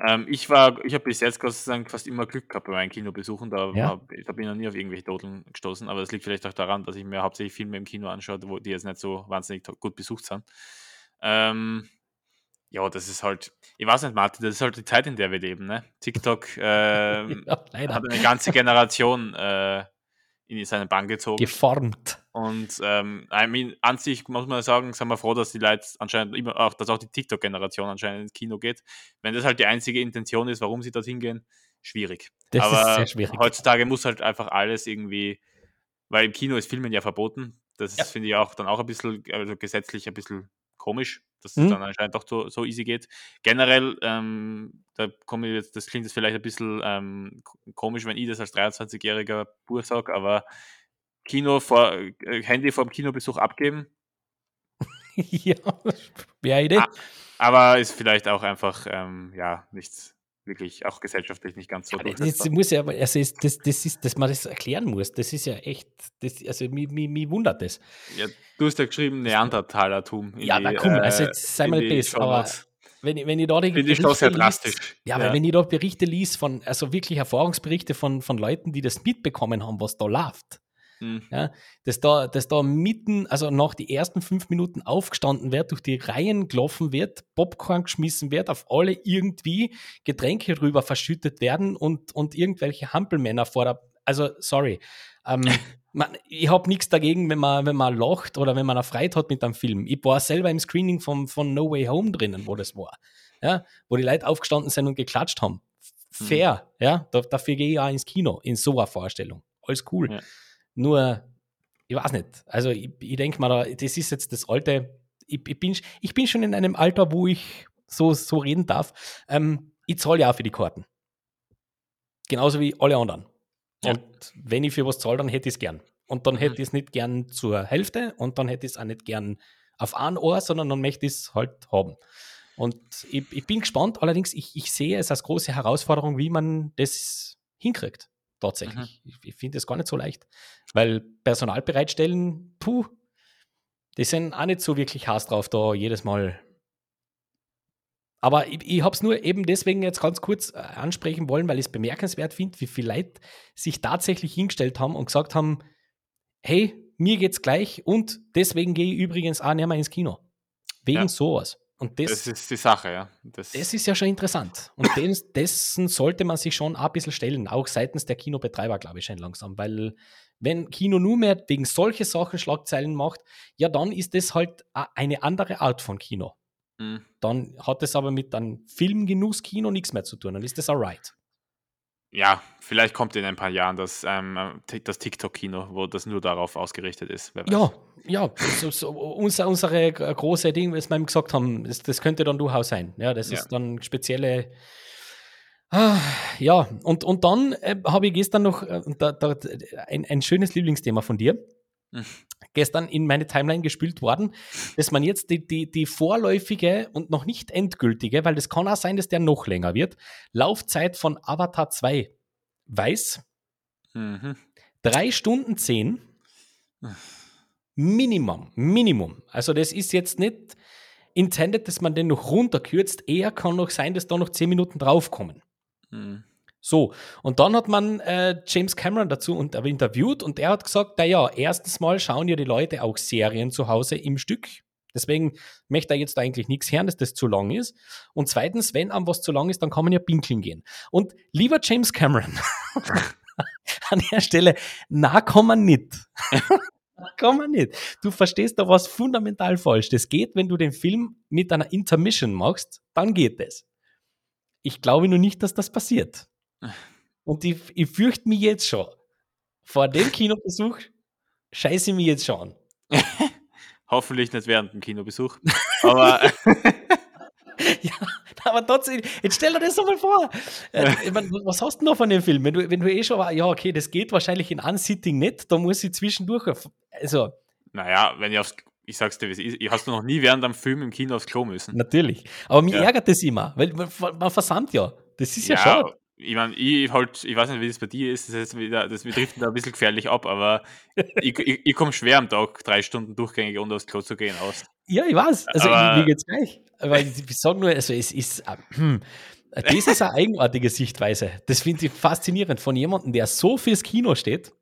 Ähm, ich war, ich habe bis jetzt Gott sei Dank fast immer Glück gehabt bei meinen Kinobesuchen. Da, Ja. da bin ich noch nie auf irgendwelche Todeln gestoßen, aber das liegt vielleicht auch daran, dass ich mir hauptsächlich Filme im Kino anschaue, wo die jetzt nicht so wahnsinnig gut besucht sind. Ähm, ja, das ist halt, ich weiß nicht, Martin, das ist halt die Zeit, in der wir leben. Ne? TikTok (laughs) ähm, ja, hat eine ganze Generation äh, in seinen Bann gezogen. Geformt. Und ähm, I mean, an sich muss man sagen, sind wir froh, dass die Leute anscheinend immer auch, dass auch die TikTok-Generation anscheinend ins Kino geht. Wenn das halt die einzige Intention ist, warum sie dorthin gehen, schwierig. Das Aber ist sehr schwierig. heutzutage muss halt einfach alles irgendwie, weil im Kino ist Filmen ja verboten. Das Ja. finde ich auch dann auch ein bisschen, also gesetzlich ein bisschen komisch, dass es Mhm. dann anscheinend doch so, so easy geht. Generell, ähm, da komme ich jetzt, das klingt jetzt vielleicht ein bisschen ähm, ko- komisch, wenn ich das als 23-jähriger Bur sage, aber Kino vor, äh, Handy vor dem Kinobesuch abgeben, (laughs) ja, wäre Idee. Ah, aber ist vielleicht auch einfach, ähm, ja, nichts wirklich, auch gesellschaftlich nicht ganz so Aber das durchsetzbar. muss ja, also ist, das, das ist, dass man das erklären muss, das ist ja echt, das, also mich, mich, mich wundert das. Ja, du hast ja geschrieben, Neandertalertum. Ja, die, na komm, also äh, jetzt sei mal best, aber wenn, ich- wenn ich da die Finde ich doch sehr lies- drastisch. Ja, aber Ja. wenn ich da Berichte liest von, also wirklich Erfahrungsberichte von, von Leuten, die das mitbekommen haben, was da läuft, Hm. ja, dass da, dass da mitten, also nach die ersten fünf Minuten aufgestanden wird, durch die Reihen gelaufen wird, Popcorn geschmissen wird, auf alle irgendwie Getränke rüber verschüttet werden und, und irgendwelche Hampelmänner vor der, also sorry, ähm, (laughs) man, ich habe nichts dagegen, wenn man, wenn man lacht oder wenn man eine Freude hat mit einem Film. Ich war selber im Screening vom, von No Way Home drinnen, wo das war. Ja, wo die Leute aufgestanden sind und geklatscht haben. Mhm. Fair, ja, da, dafür gehe ich auch ins Kino, in so einer Vorstellung. Alles cool. Ja. Nur, ich weiß nicht. Also, ich, ich denke mal, da, das ist jetzt das alte. Ich, ich, bin, ich bin schon in einem Alter, wo ich so, so reden darf. Ähm, ich zahle ja auch für die Karten. Genauso wie alle anderen. Ja. Und wenn ich für was zahle, dann hätte ich es gern. Und dann hätte ich es nicht gern zur Hälfte und dann hätte ich es auch nicht gern auf ein Ohr, sondern dann möchte ich es halt haben. Und ich, ich bin gespannt, allerdings, ich, ich sehe es als große Herausforderung, wie man das hinkriegt. Tatsächlich. Ich, ich finde das gar nicht so leicht. Weil Personal bereitstellen, puh, die sind auch nicht so wirklich Hass drauf, da jedes Mal. Aber ich, ich habe es nur eben deswegen jetzt ganz kurz äh, ansprechen wollen, weil ich es bemerkenswert finde, wie viele Leute sich tatsächlich hingestellt haben und gesagt haben, hey, mir geht's gleich und deswegen gehe ich übrigens auch nicht mehr ins Kino. Wegen Ja. sowas. Und das, Das ist die Sache, ja. Das, das ist ja schon interessant. Und (laughs) dessen sollte man sich schon ein bisschen stellen, auch seitens der Kinobetreiber, glaube ich, schon langsam. Weil wenn Kino nur mehr wegen solche Sachen Schlagzeilen macht, ja, dann ist das halt eine andere Art von Kino. Hm. Dann hat es aber mit einem Filmgenusskino nichts mehr zu tun. Dann ist das alright. Ja, vielleicht kommt in ein paar Jahren das, ähm, das TikTok-Kino, wo das nur darauf ausgerichtet ist. Ja, ja, so, so, unser, unsere g- große Ding, was wir gesagt haben, das, das könnte dann durchaus sein. Ja, das Ja. ist dann spezielle. Ah, ja, und, und dann äh, habe ich gestern noch äh, da, da, ein, ein schönes Lieblingsthema von dir. Gestern in meine Timeline gespült worden, dass man jetzt die, die, die vorläufige und noch nicht endgültige, weil das kann auch sein, dass der noch länger wird, Laufzeit von Avatar 2 weiß. Mhm. Drei Stunden zehn. Minimum, Minimum. Also das ist jetzt nicht intended, dass man den noch runterkürzt. Eher kann noch sein, dass da noch zehn Minuten draufkommen. Mhm. So, und dann hat man äh, James Cameron dazu äh, interviewt und er hat gesagt, naja, erstens mal schauen ja die Leute auch Serien zu Hause im Stück. Deswegen möchte er jetzt eigentlich nichts hören, dass das zu lang ist. Und zweitens, wenn einem was zu lang ist, dann kann man ja pinkeln gehen. Und lieber James Cameron, (laughs) an der Stelle, na, kann man nicht. (laughs) Kann man nicht. Du verstehst da was fundamental falsch. Das geht, wenn du den Film mit einer Intermission machst, dann geht es. Ich glaube nur nicht, dass das passiert. Und ich, ich fürchte mich jetzt schon. Vor dem Kinobesuch scheiße ich mich jetzt schon an. (laughs) Hoffentlich nicht während dem Kinobesuch. Aber (laughs) Ja, aber trotzdem, jetzt stell dir das doch mal vor. Äh, ich mein, was hast du noch von dem Film? Wenn du, wenn du eh schon, war, ja, okay, das geht wahrscheinlich in Unsitting nicht, da muss ich zwischendurch, auf- also, naja, wenn ich aufs, ich sag's dir, wie es ist, ich hast du noch nie während am Film im Kino aufs Klo müssen. natürlich. Aber mir Ja. ärgert das immer, weil man, man versandt ja. Das ist ja, schade. Ich meine, ich halt, ich weiß nicht, wie das bei dir ist, das jetzt wieder, das wir driften da ein bisschen gefährlich ab, aber ich, ich, ich komme schwer am Tag drei Stunden durchgängig, ohne aufs Klo zu gehen, aus. Ja, ich weiß. Also, Aber- mir geht's gleich. Aber ich, sage nur, also, es ist, äh, das ist eine eigenartige Sichtweise. Das finde ich faszinierend von jemandem, der so fürs Kino steht.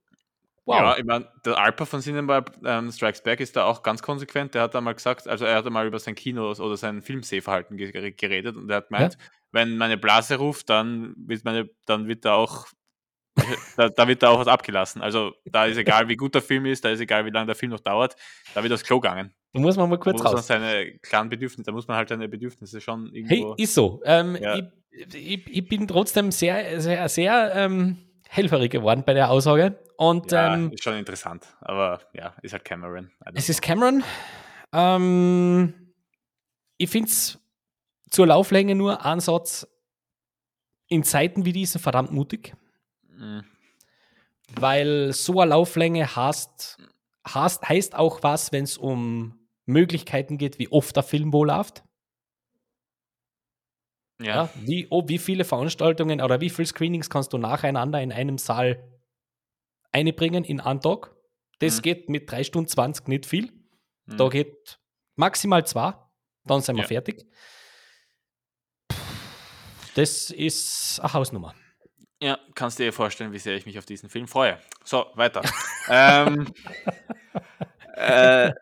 Wow. Ja, ich meine, der Alper von Cinema ähm, Strikes Back ist da auch ganz konsequent. Der hat einmal gesagt, also er hat einmal über sein Kino oder sein Filmsehverhalten ge geredet und er hat gemeint, wenn meine Blase ruft, dann wird meine, dann wird da auch da, da wird da auch was abgelassen. Also da ist egal, wie gut der Film ist, da ist egal, wie lange der Film noch dauert, da wird aufs Klo gegangen. da muss man mal Da kurz muss man raus. seine klaren Bedürfnisse, da muss man halt seine Bedürfnisse schon Hey, irgendwo. ist so. Ähm, Ja. ich, ich, ich bin trotzdem sehr, sehr, sehr ähm, helferig geworden bei der Aussage. Und ja, ähm, ist schon interessant. Aber ja, ist halt Cameron. Es know. ist Cameron. Ähm, ich finde es zur Lauflänge nur Ansatz in Zeiten wie diesen verdammt mutig. Mm, weil so eine Lauflänge heißt, heißt, heißt auch was, wenn es um Möglichkeiten geht, wie oft der Film wohl läuft. ja. Ja. Wie, oh, wie viele Veranstaltungen oder wie viele Screenings kannst du nacheinander in einem Saal einbringen in einen Tag? Das Mhm. geht mit 3 Stunden 20 nicht viel. Mm. Da geht maximal zwei, dann sind wir Ja. fertig. Das ist eine Hausnummer. Ja, kannst dir vorstellen, wie sehr ich mich auf diesen Film freue. So, weiter. (laughs) ähm, äh,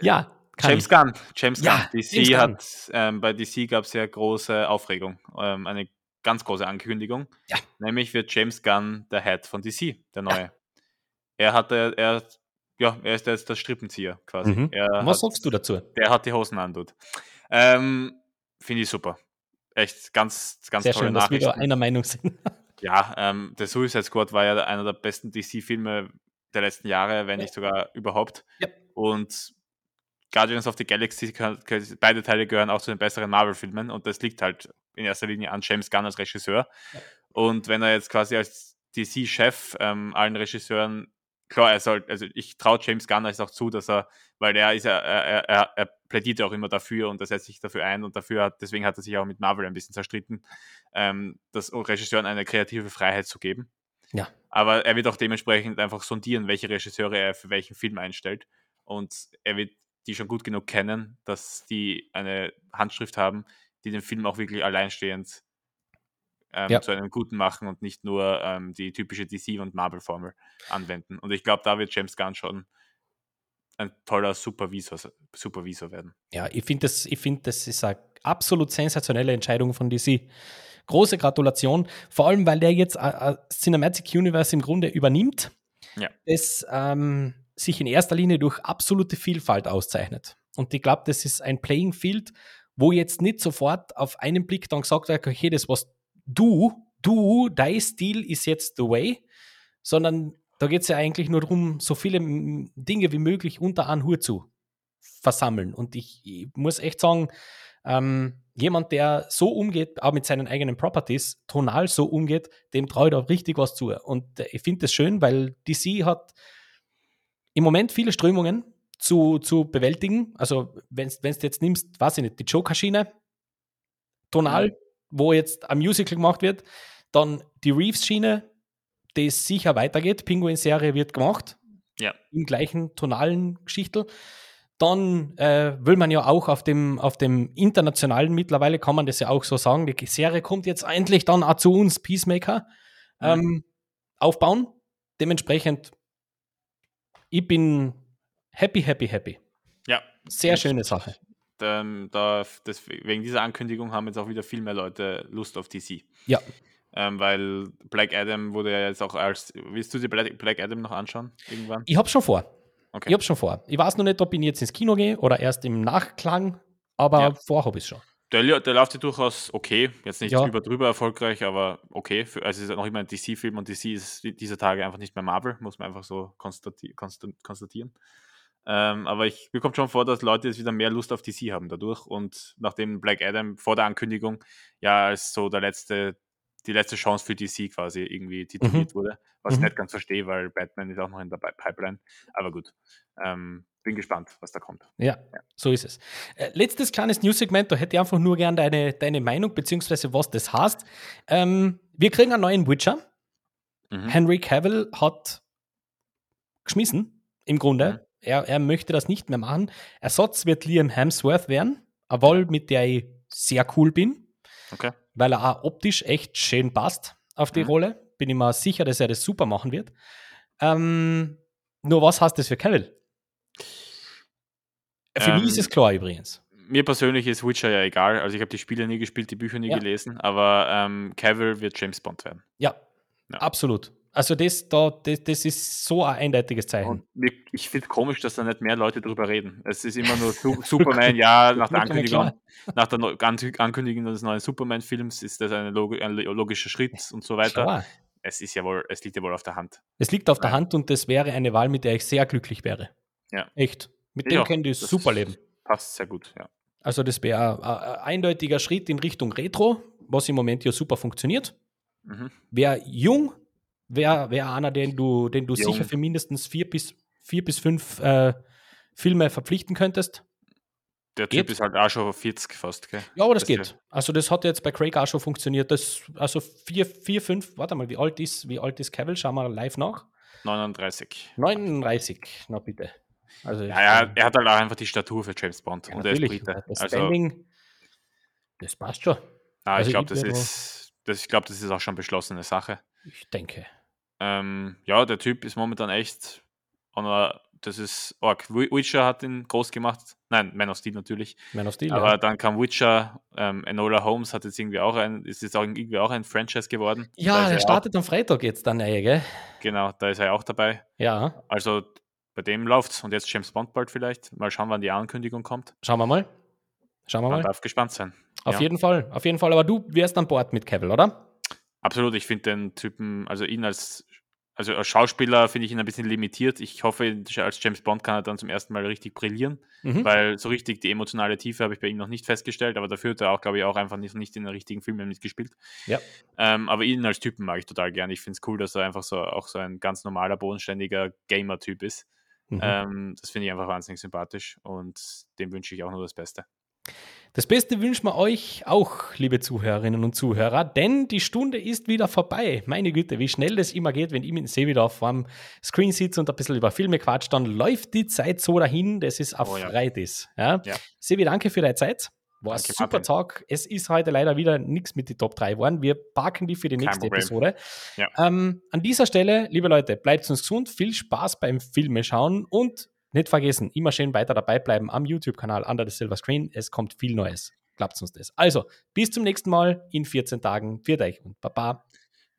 Ja, James. Gunn. James Ja, Gunn. DC James Gunn. hat, ähm, bei DC gab es ja große Aufregung, ähm, eine ganz große Ankündigung. Ja. Nämlich wird James Gunn der Head von DC, der neue. Er hatte, er, ja, er ist jetzt der Strippenzieher quasi. Mhm. Was hat, sagst du dazu? Der hat die Hosen an, tut. Ähm, Finde ich super. Echt, ganz, ganz Sehr tolle schön, dass wir da Nachrichten. einer Meinung sind. (laughs) Ja, ähm, der Suicide Squad war ja einer der besten DC-Filme der letzten Jahre, wenn nicht sogar überhaupt. Ja. Und Guardians of the Galaxy, beide Teile gehören auch zu den besseren Marvel-Filmen und das liegt halt in erster Linie an James Gunn als Regisseur. Ja. Und wenn er jetzt quasi als DC-Chef ähm, allen Regisseuren, klar, er soll, also ich traue James Gunn es auch zu, dass er, weil er ist ja, er, er, er plädiert ja auch immer dafür und er setzt sich dafür ein und dafür hat, deswegen hat er sich auch mit Marvel ein bisschen zerstritten, ähm, das Regisseuren eine kreative Freiheit zu geben. Ja. Aber er wird auch dementsprechend einfach sondieren, welche Regisseure er für welchen Film einstellt. Und er wird die schon gut genug kennen, dass die eine Handschrift haben, die den Film auch wirklich alleinstehend ähm, Ja. zu einem guten machen und nicht nur ähm, die typische DC- und Marvel-Formel anwenden. Und ich glaube, da wird James Gunn schon ein toller Supervisor, Supervisor werden. Ja, ich finde das, ich find, das ist eine absolut sensationelle Entscheidung von DC. Große Gratulation, vor allem weil der jetzt ein Cinematic Universe im Grunde übernimmt, Ja. das ähm, sich in erster Linie durch absolute Vielfalt auszeichnet. Und ich glaube, das ist ein Playing Field, wo jetzt nicht sofort auf einen Blick dann gesagt wird, okay, das was du, du, dein Stil ist jetzt the way, sondern da geht es ja eigentlich nur darum, so viele Dinge wie möglich unter einen Hut zu versammeln. Und ich, ich muss echt sagen, ähm, jemand, der so umgeht, auch mit seinen eigenen Properties, tonal so umgeht, dem traue ich da richtig was zu. Und äh, ich finde das schön, weil DC hat im Moment viele Strömungen zu, zu bewältigen. Also, wenn du jetzt nimmst, weiß ich nicht, die Joker-Schiene, tonal, wo jetzt ein Musical gemacht wird, dann die Reeves-Schiene, die sicher weitergeht. Pinguin-Serie wird gemacht. Ja. Im gleichen tonalen Geschichtel. Dann äh, will man ja auch auf dem, auf dem internationalen, mittlerweile kann man das ja auch so sagen, die Serie kommt jetzt endlich dann auch zu uns, Peacemaker, ähm, aufbauen. Dementsprechend, ich bin happy, happy, happy. Ja. Sehr schöne Sache. Ähm, da, das, wegen dieser Ankündigung haben jetzt auch wieder viel mehr Leute Lust auf DC. Ja. Ähm, weil Black Adam wurde ja jetzt auch als. Willst du dir Black, Black Adam noch anschauen? Irgendwann? Ich hab's schon vor. Okay. Ich hab's schon vor. Ich weiß noch nicht, ob ich jetzt ins Kino gehe oder erst im Nachklang, aber Ja. vor habe ich schon. Der, der läuft ja durchaus okay. Jetzt nicht Ja. über drüber erfolgreich, aber okay. Für, also es ist noch immer ein DC-Film und DC ist die- dieser Tage einfach nicht mehr Marvel, muss man einfach so konstat konstatieren. Ähm, aber ich mir kommt schon vor, dass Leute jetzt wieder mehr Lust auf DC haben dadurch. Und nachdem Black Adam vor der Ankündigung ja als so der letzte, die letzte Chance für DC quasi irgendwie tituliert wurde, was ich Mhm. nicht ganz verstehe, weil Batman ist auch noch in der Pi- Pipeline. Aber gut. Ähm, bin gespannt, was da kommt. Ja, so ist es. Äh, letztes kleines News-Segment, da hätte ich einfach nur gern deine, deine Meinung, beziehungsweise was das heißt. Ähm, wir kriegen einen neuen Witcher. Mhm. Henry Cavill hat geschmissen, im Grunde. Er, er möchte das nicht mehr machen. Ersatz wird Liam Hemsworth werden, eine Wahl, mit der ich sehr cool bin, Okay. weil er auch optisch echt schön passt auf die Mhm. Rolle. Bin ich mir sicher, dass er das super machen wird. Ähm, nur was heißt das für Cavill? Für Ähm, mich ist es klar übrigens. Mir persönlich ist Witcher ja egal. Also ich habe die Spiele nie gespielt, die Bücher nie Ja. gelesen, aber ähm, Cavill wird James Bond werden. Ja, Ja. absolut. Also das, da, das, das ist so ein eindeutiges Zeichen. Und ich finde komisch, dass da nicht mehr Leute drüber reden. Es ist immer nur Su (laughs) Superman, ja, nach der Ankündigung, nach der Ankündigung des neuen Superman-Films ist das log ein logischer Schritt und so weiter. mal. Es ist ja wohl, es liegt ja wohl auf der Hand. Es liegt auf der. Hand und das wäre eine Wahl, mit der ich sehr glücklich wäre. Ja. Echt. Mit Ich dem könnte ich super leben. Passt sehr gut, ja. Also das wäre ein, ein eindeutiger Schritt in Richtung Retro, was im Moment ja super funktioniert. Mhm. Wäre jung, wäre wär einer, den du, den du Jung. sicher für mindestens vier bis, vier bis fünf äh, Filme verpflichten könntest. Der Typ Geht. ist halt auch schon 40 fast, gell? Ja, aber das Das geht. Also das hat jetzt bei Craig auch schon funktioniert. Das, also vier, vier, fünf, warte mal, wie alt ist, wie alt ist Cavill? Schauen wir live nach. 39. 39, na bitte. Also Ja, ja, er hat halt auch einfach die Statur für James Bond. Ja, und er ist natürlich. Brite. Das Also, Standing, das passt schon. na, also ich glaube, das ist, das, ich glaub, das ist auch schon beschlossene Sache. Ich denke. Ähm, ja, der Typ ist momentan echt. das ist. Wi- Witcher hat ihn groß gemacht. Nein, Man of Steel natürlich. Man of Steel, Aber ja. dann kam Witcher. Ähm, Enola Holmes hat jetzt irgendwie auch ein, ist jetzt auch irgendwie auch ein Franchise geworden. Ja, der er startet am Freitag jetzt dann, ey, gell? Auch, genau, da ist er auch dabei. Ja, Also bei dem läuft's. Und jetzt James Bond bald vielleicht. Mal schauen, wann die Ankündigung kommt. schauen wir mal. Schauen wir Man mal. darf gespannt sein. Auf ja. jeden Fall, auf jeden Fall. Aber du wärst an Bord mit Cavill, oder? Absolut, ich finde den Typen, also ihn als, also als Schauspieler finde ich ihn ein bisschen limitiert. Ich hoffe, als James Bond kann er dann zum ersten Mal richtig brillieren, Mhm. weil so richtig die emotionale Tiefe habe ich bei ihm noch nicht festgestellt, aber dafür hat er auch, glaube ich, auch einfach nicht, nicht in den richtigen Filmen mitgespielt. Ja. Ähm, aber ihn als Typen mag ich total gern. Ich finde es cool, dass er einfach so auch so ein ganz normaler, bodenständiger Gamer-Typ ist. Mhm. Ähm, das finde ich einfach wahnsinnig sympathisch und dem wünsche ich auch nur das Beste. Das Beste wünschen wir euch auch, liebe Zuhörerinnen und Zuhörer, denn die Stunde ist wieder vorbei. Meine Güte, wie schnell das immer geht, wenn ich mit dem See wieder auf einem Screen sitze und ein bisschen über Filme quatscht, dann läuft die Zeit so dahin, dass es auf Oh ja. Freude ist. Ja? Ja. Sebi, danke für deine Zeit. War ein super Martin. Tag. Es ist heute leider wieder nichts mit den Top 3 geworden. Wir parken die für die Kein nächste Problem. Episode. Ja. Ähm, an dieser Stelle, liebe Leute, bleibt uns gesund, viel Spaß beim Filme schauen und nicht vergessen, immer schön weiter dabei bleiben am YouTube-Kanal Under the Silver Screen. Es kommt viel Neues. Klappt uns das. Also, bis zum nächsten Mal in 14 Tagen. Für euch und Baba.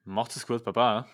Macht es gut, Baba.